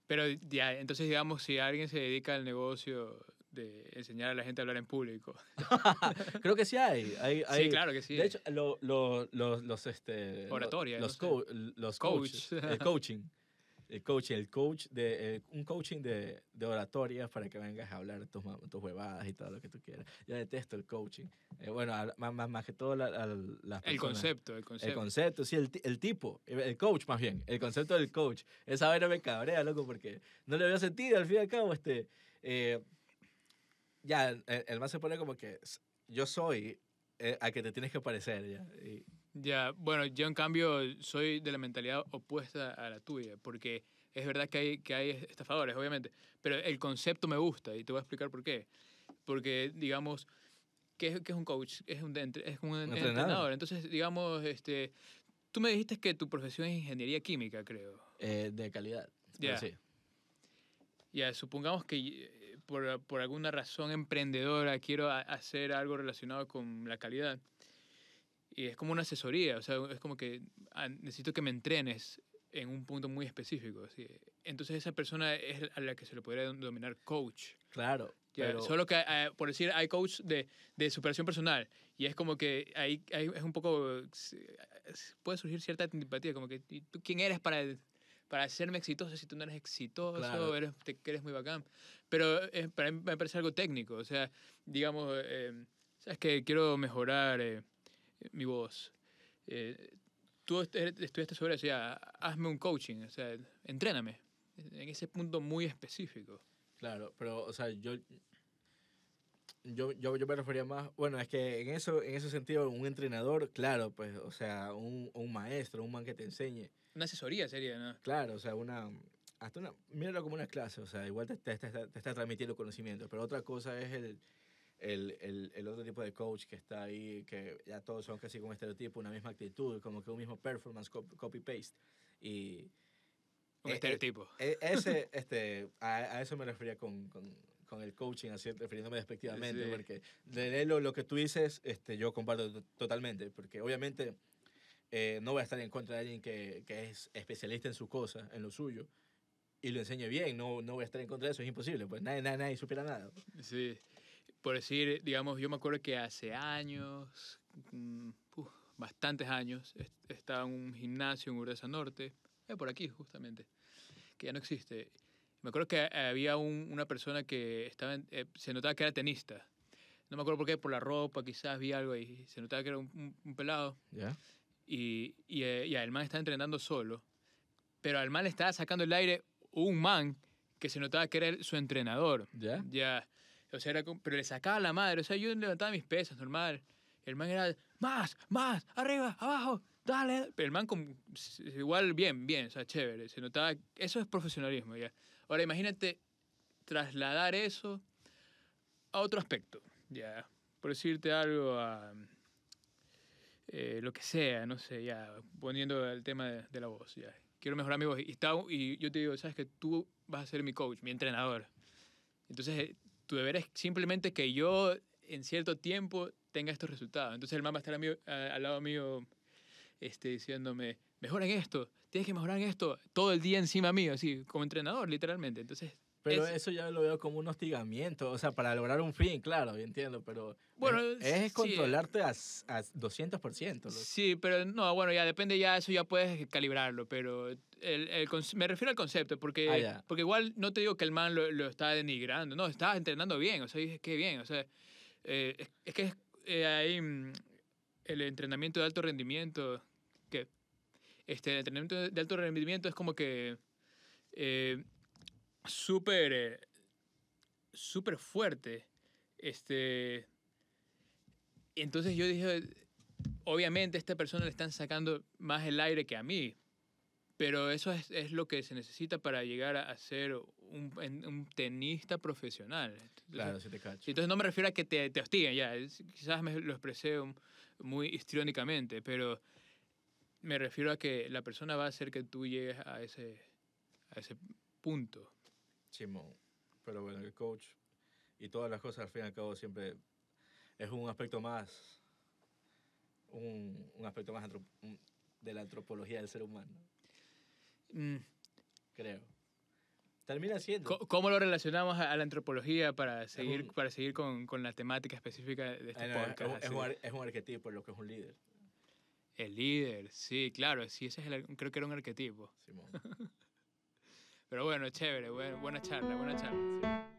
[SPEAKER 2] Pero ya, entonces digamos, si alguien se dedica al negocio de enseñar a la gente a hablar en público.
[SPEAKER 1] Creo que sí hay. hay, hay
[SPEAKER 2] sí, claro que sí.
[SPEAKER 1] De hecho, lo- lo- los, los, este,
[SPEAKER 2] Oratoria,
[SPEAKER 1] los,
[SPEAKER 2] no
[SPEAKER 1] co- los
[SPEAKER 2] Coach.
[SPEAKER 1] el coaching. El coaching, el coach de, eh, un coaching de, de oratoria para que vengas a hablar tus, tus huevadas y todo lo que tú quieras. Yo detesto el coaching. Eh, bueno, más, más, más que todo la, las
[SPEAKER 2] el concepto, el
[SPEAKER 1] El
[SPEAKER 2] concepto.
[SPEAKER 1] concepto, sí, el, el tipo, el coach más bien, el concepto del coach. Esa vaina me cabrea, loco, porque no le veo sentido, al fin y al cabo, este, eh, ya, el, el más se pone como que yo soy eh, a que te tienes que parecer, ya. y-
[SPEAKER 2] Ya, bueno, yo en cambio soy de la mentalidad opuesta a la tuya, porque es verdad que hay, que hay estafadores, obviamente, pero el concepto me gusta y te voy a explicar por qué. Porque, digamos, ¿qué es, qué es un coach? Es un, es un,
[SPEAKER 1] entrenador.
[SPEAKER 2] entrenador. Entonces, digamos, este, tú me dijiste que tu profesión es ingeniería química, creo.
[SPEAKER 1] eh, de calidad.
[SPEAKER 2] Ya.
[SPEAKER 1] sí.
[SPEAKER 2] Ya, supongamos que eh, por, por alguna razón emprendedora quiero hacer algo relacionado con la calidad. Y es como una asesoría, o sea, es como que ah, necesito que me entrenes en un punto muy específico. así. Entonces esa persona es a la que se le podría denominar coach.
[SPEAKER 1] Claro,
[SPEAKER 2] Ya,
[SPEAKER 1] pero
[SPEAKER 2] Solo que, eh, por decir, hay coach de, de superación personal. Y es como que ahí, ahí es un poco... Puede surgir cierta antipatía, como que ¿y tú quién eres para, para hacerme exitoso si tú no eres exitoso,
[SPEAKER 1] Claro.
[SPEAKER 2] eres, te, eres muy bacán. Pero eh, para mí me parece algo técnico. O sea, digamos, eh, sabes que quiero mejorar eh, mi voz. Eh, tú est- estudiaste sobre eso, ya, hazme un coaching, o sea, entréname. En ese punto muy específico.
[SPEAKER 1] Claro, pero, o sea, yo, yo, yo, yo me refería más, bueno, es que en, eso, en ese sentido, un entrenador, claro, pues, o sea, un, un maestro, un man que te enseñe,
[SPEAKER 2] Una asesoría sería, ¿no?
[SPEAKER 1] claro, o sea, una, hasta una, míralo como una clase, o sea, igual te, te, te- te está transmitiendo conocimiento, pero otra cosa es el, el, el, el otro tipo de coach que está ahí, que ya todos son casi como estereotipo, una misma actitud, como que un mismo performance, cop- copy-paste, y...
[SPEAKER 2] Un
[SPEAKER 1] eh, eh,
[SPEAKER 2] estereotipo.
[SPEAKER 1] E- Ese, este, a, a eso me refería con, con, con el coaching, así, refiriéndome despectivamente,
[SPEAKER 2] Sí.
[SPEAKER 1] porque de lo, lo que tú dices, este, yo comparto to- totalmente, porque obviamente eh, no voy a estar en contra de alguien que, que es especialista en su cosa, en lo suyo, y lo enseñe bien, no, no voy a estar en contra de eso, es imposible, pues nadie, nadie, nadie supiera nada.
[SPEAKER 2] Sí. Por decir, digamos, yo me acuerdo que hace años, mm, bastantes años, est- estaba en un gimnasio en Urdesa Norte, eh, por aquí justamente, que ya no existe. Me acuerdo que había un- una persona que estaba, en- eh, se notaba que era tenista. No me acuerdo por qué, por la ropa, quizás vi algo ahí. Se notaba que era un, un- un pelado. Y, y, eh, y el man estaba entrenando solo. Pero al man le estaba sacando el aire un man que se notaba que era su entrenador.
[SPEAKER 1] ¿Ya?
[SPEAKER 2] Ya. O sea, era como- pero le sacaba la madre. O sea, yo levantaba mis pesas, normal. El man era, más, más, arriba, abajo, dale. Pero el man s- igual bien, bien, o sea, chévere. Se notaba, eso es profesionalismo, ya. Ahora imagínate trasladar eso a otro aspecto, ya. Por decirte algo a eh, lo que sea, no sé, ya, poniendo el tema de, de la voz, ya. Quiero mejorar mi voz. Y, está, y yo te digo, sabes que tú vas a ser mi coach, mi entrenador. Entonces, tu deber es simplemente que yo en cierto tiempo tenga estos resultados. Entonces el man va a estar al lado mío este, diciéndome, mejora en esto, tienes que mejorar en esto, todo el día encima mío, así, como entrenador, literalmente. Entonces,
[SPEAKER 1] Pero
[SPEAKER 2] Es-
[SPEAKER 1] eso ya lo veo como un hostigamiento, o sea, para lograr un fin, claro, yo entiendo, pero
[SPEAKER 2] Bueno,
[SPEAKER 1] es, es
[SPEAKER 2] sí.
[SPEAKER 1] controlarte a, s- a 200%. loco.
[SPEAKER 2] Sí, pero no, bueno, ya depende, ya eso ya puedes calibrarlo, pero el, el me refiero al concepto, porque,
[SPEAKER 1] Ah, ya.
[SPEAKER 2] porque igual no te digo que el man lo, lo está denigrando, no, estaba entrenando bien, o sea, dije, qué bien, o sea, eh, es, es que eh, ahí mm, el entrenamiento de alto rendimiento, que este el entrenamiento de alto rendimiento es como que eh, súper, eh, súper fuerte, este, entonces yo dije, obviamente a esta persona le están sacando más el aire que a mí. Pero eso es, es lo que se necesita para llegar a, a ser un, un tenista profesional. Entonces,
[SPEAKER 1] Claro, si te cacho.
[SPEAKER 2] Entonces no me refiero a que te, te hostiguen, ya. es- Quizás me lo expresé muy histriónicamente, pero me refiero a que la persona va a hacer que tú llegues a ese, a ese punto.
[SPEAKER 1] Simón. Pero bueno, el coach y todas las cosas al fin y al cabo siempre es un aspecto más, un, un aspecto más de la antropología del ser humano,
[SPEAKER 2] Mm,
[SPEAKER 1] creo. Termina siendo.
[SPEAKER 2] ¿Cómo lo relacionamos a, la antropología para seguir,
[SPEAKER 1] un-
[SPEAKER 2] para seguir con, con la temática específica de este
[SPEAKER 1] no,
[SPEAKER 2] podcast?
[SPEAKER 1] es, un, es un arquetipo lo que es un líder.
[SPEAKER 2] El líder, sí, claro, sí, ese es el, creo que era un arquetipo.
[SPEAKER 1] Simón.
[SPEAKER 2] Pero bueno, chévere, buen- buena charla, buena charla.
[SPEAKER 1] Sí.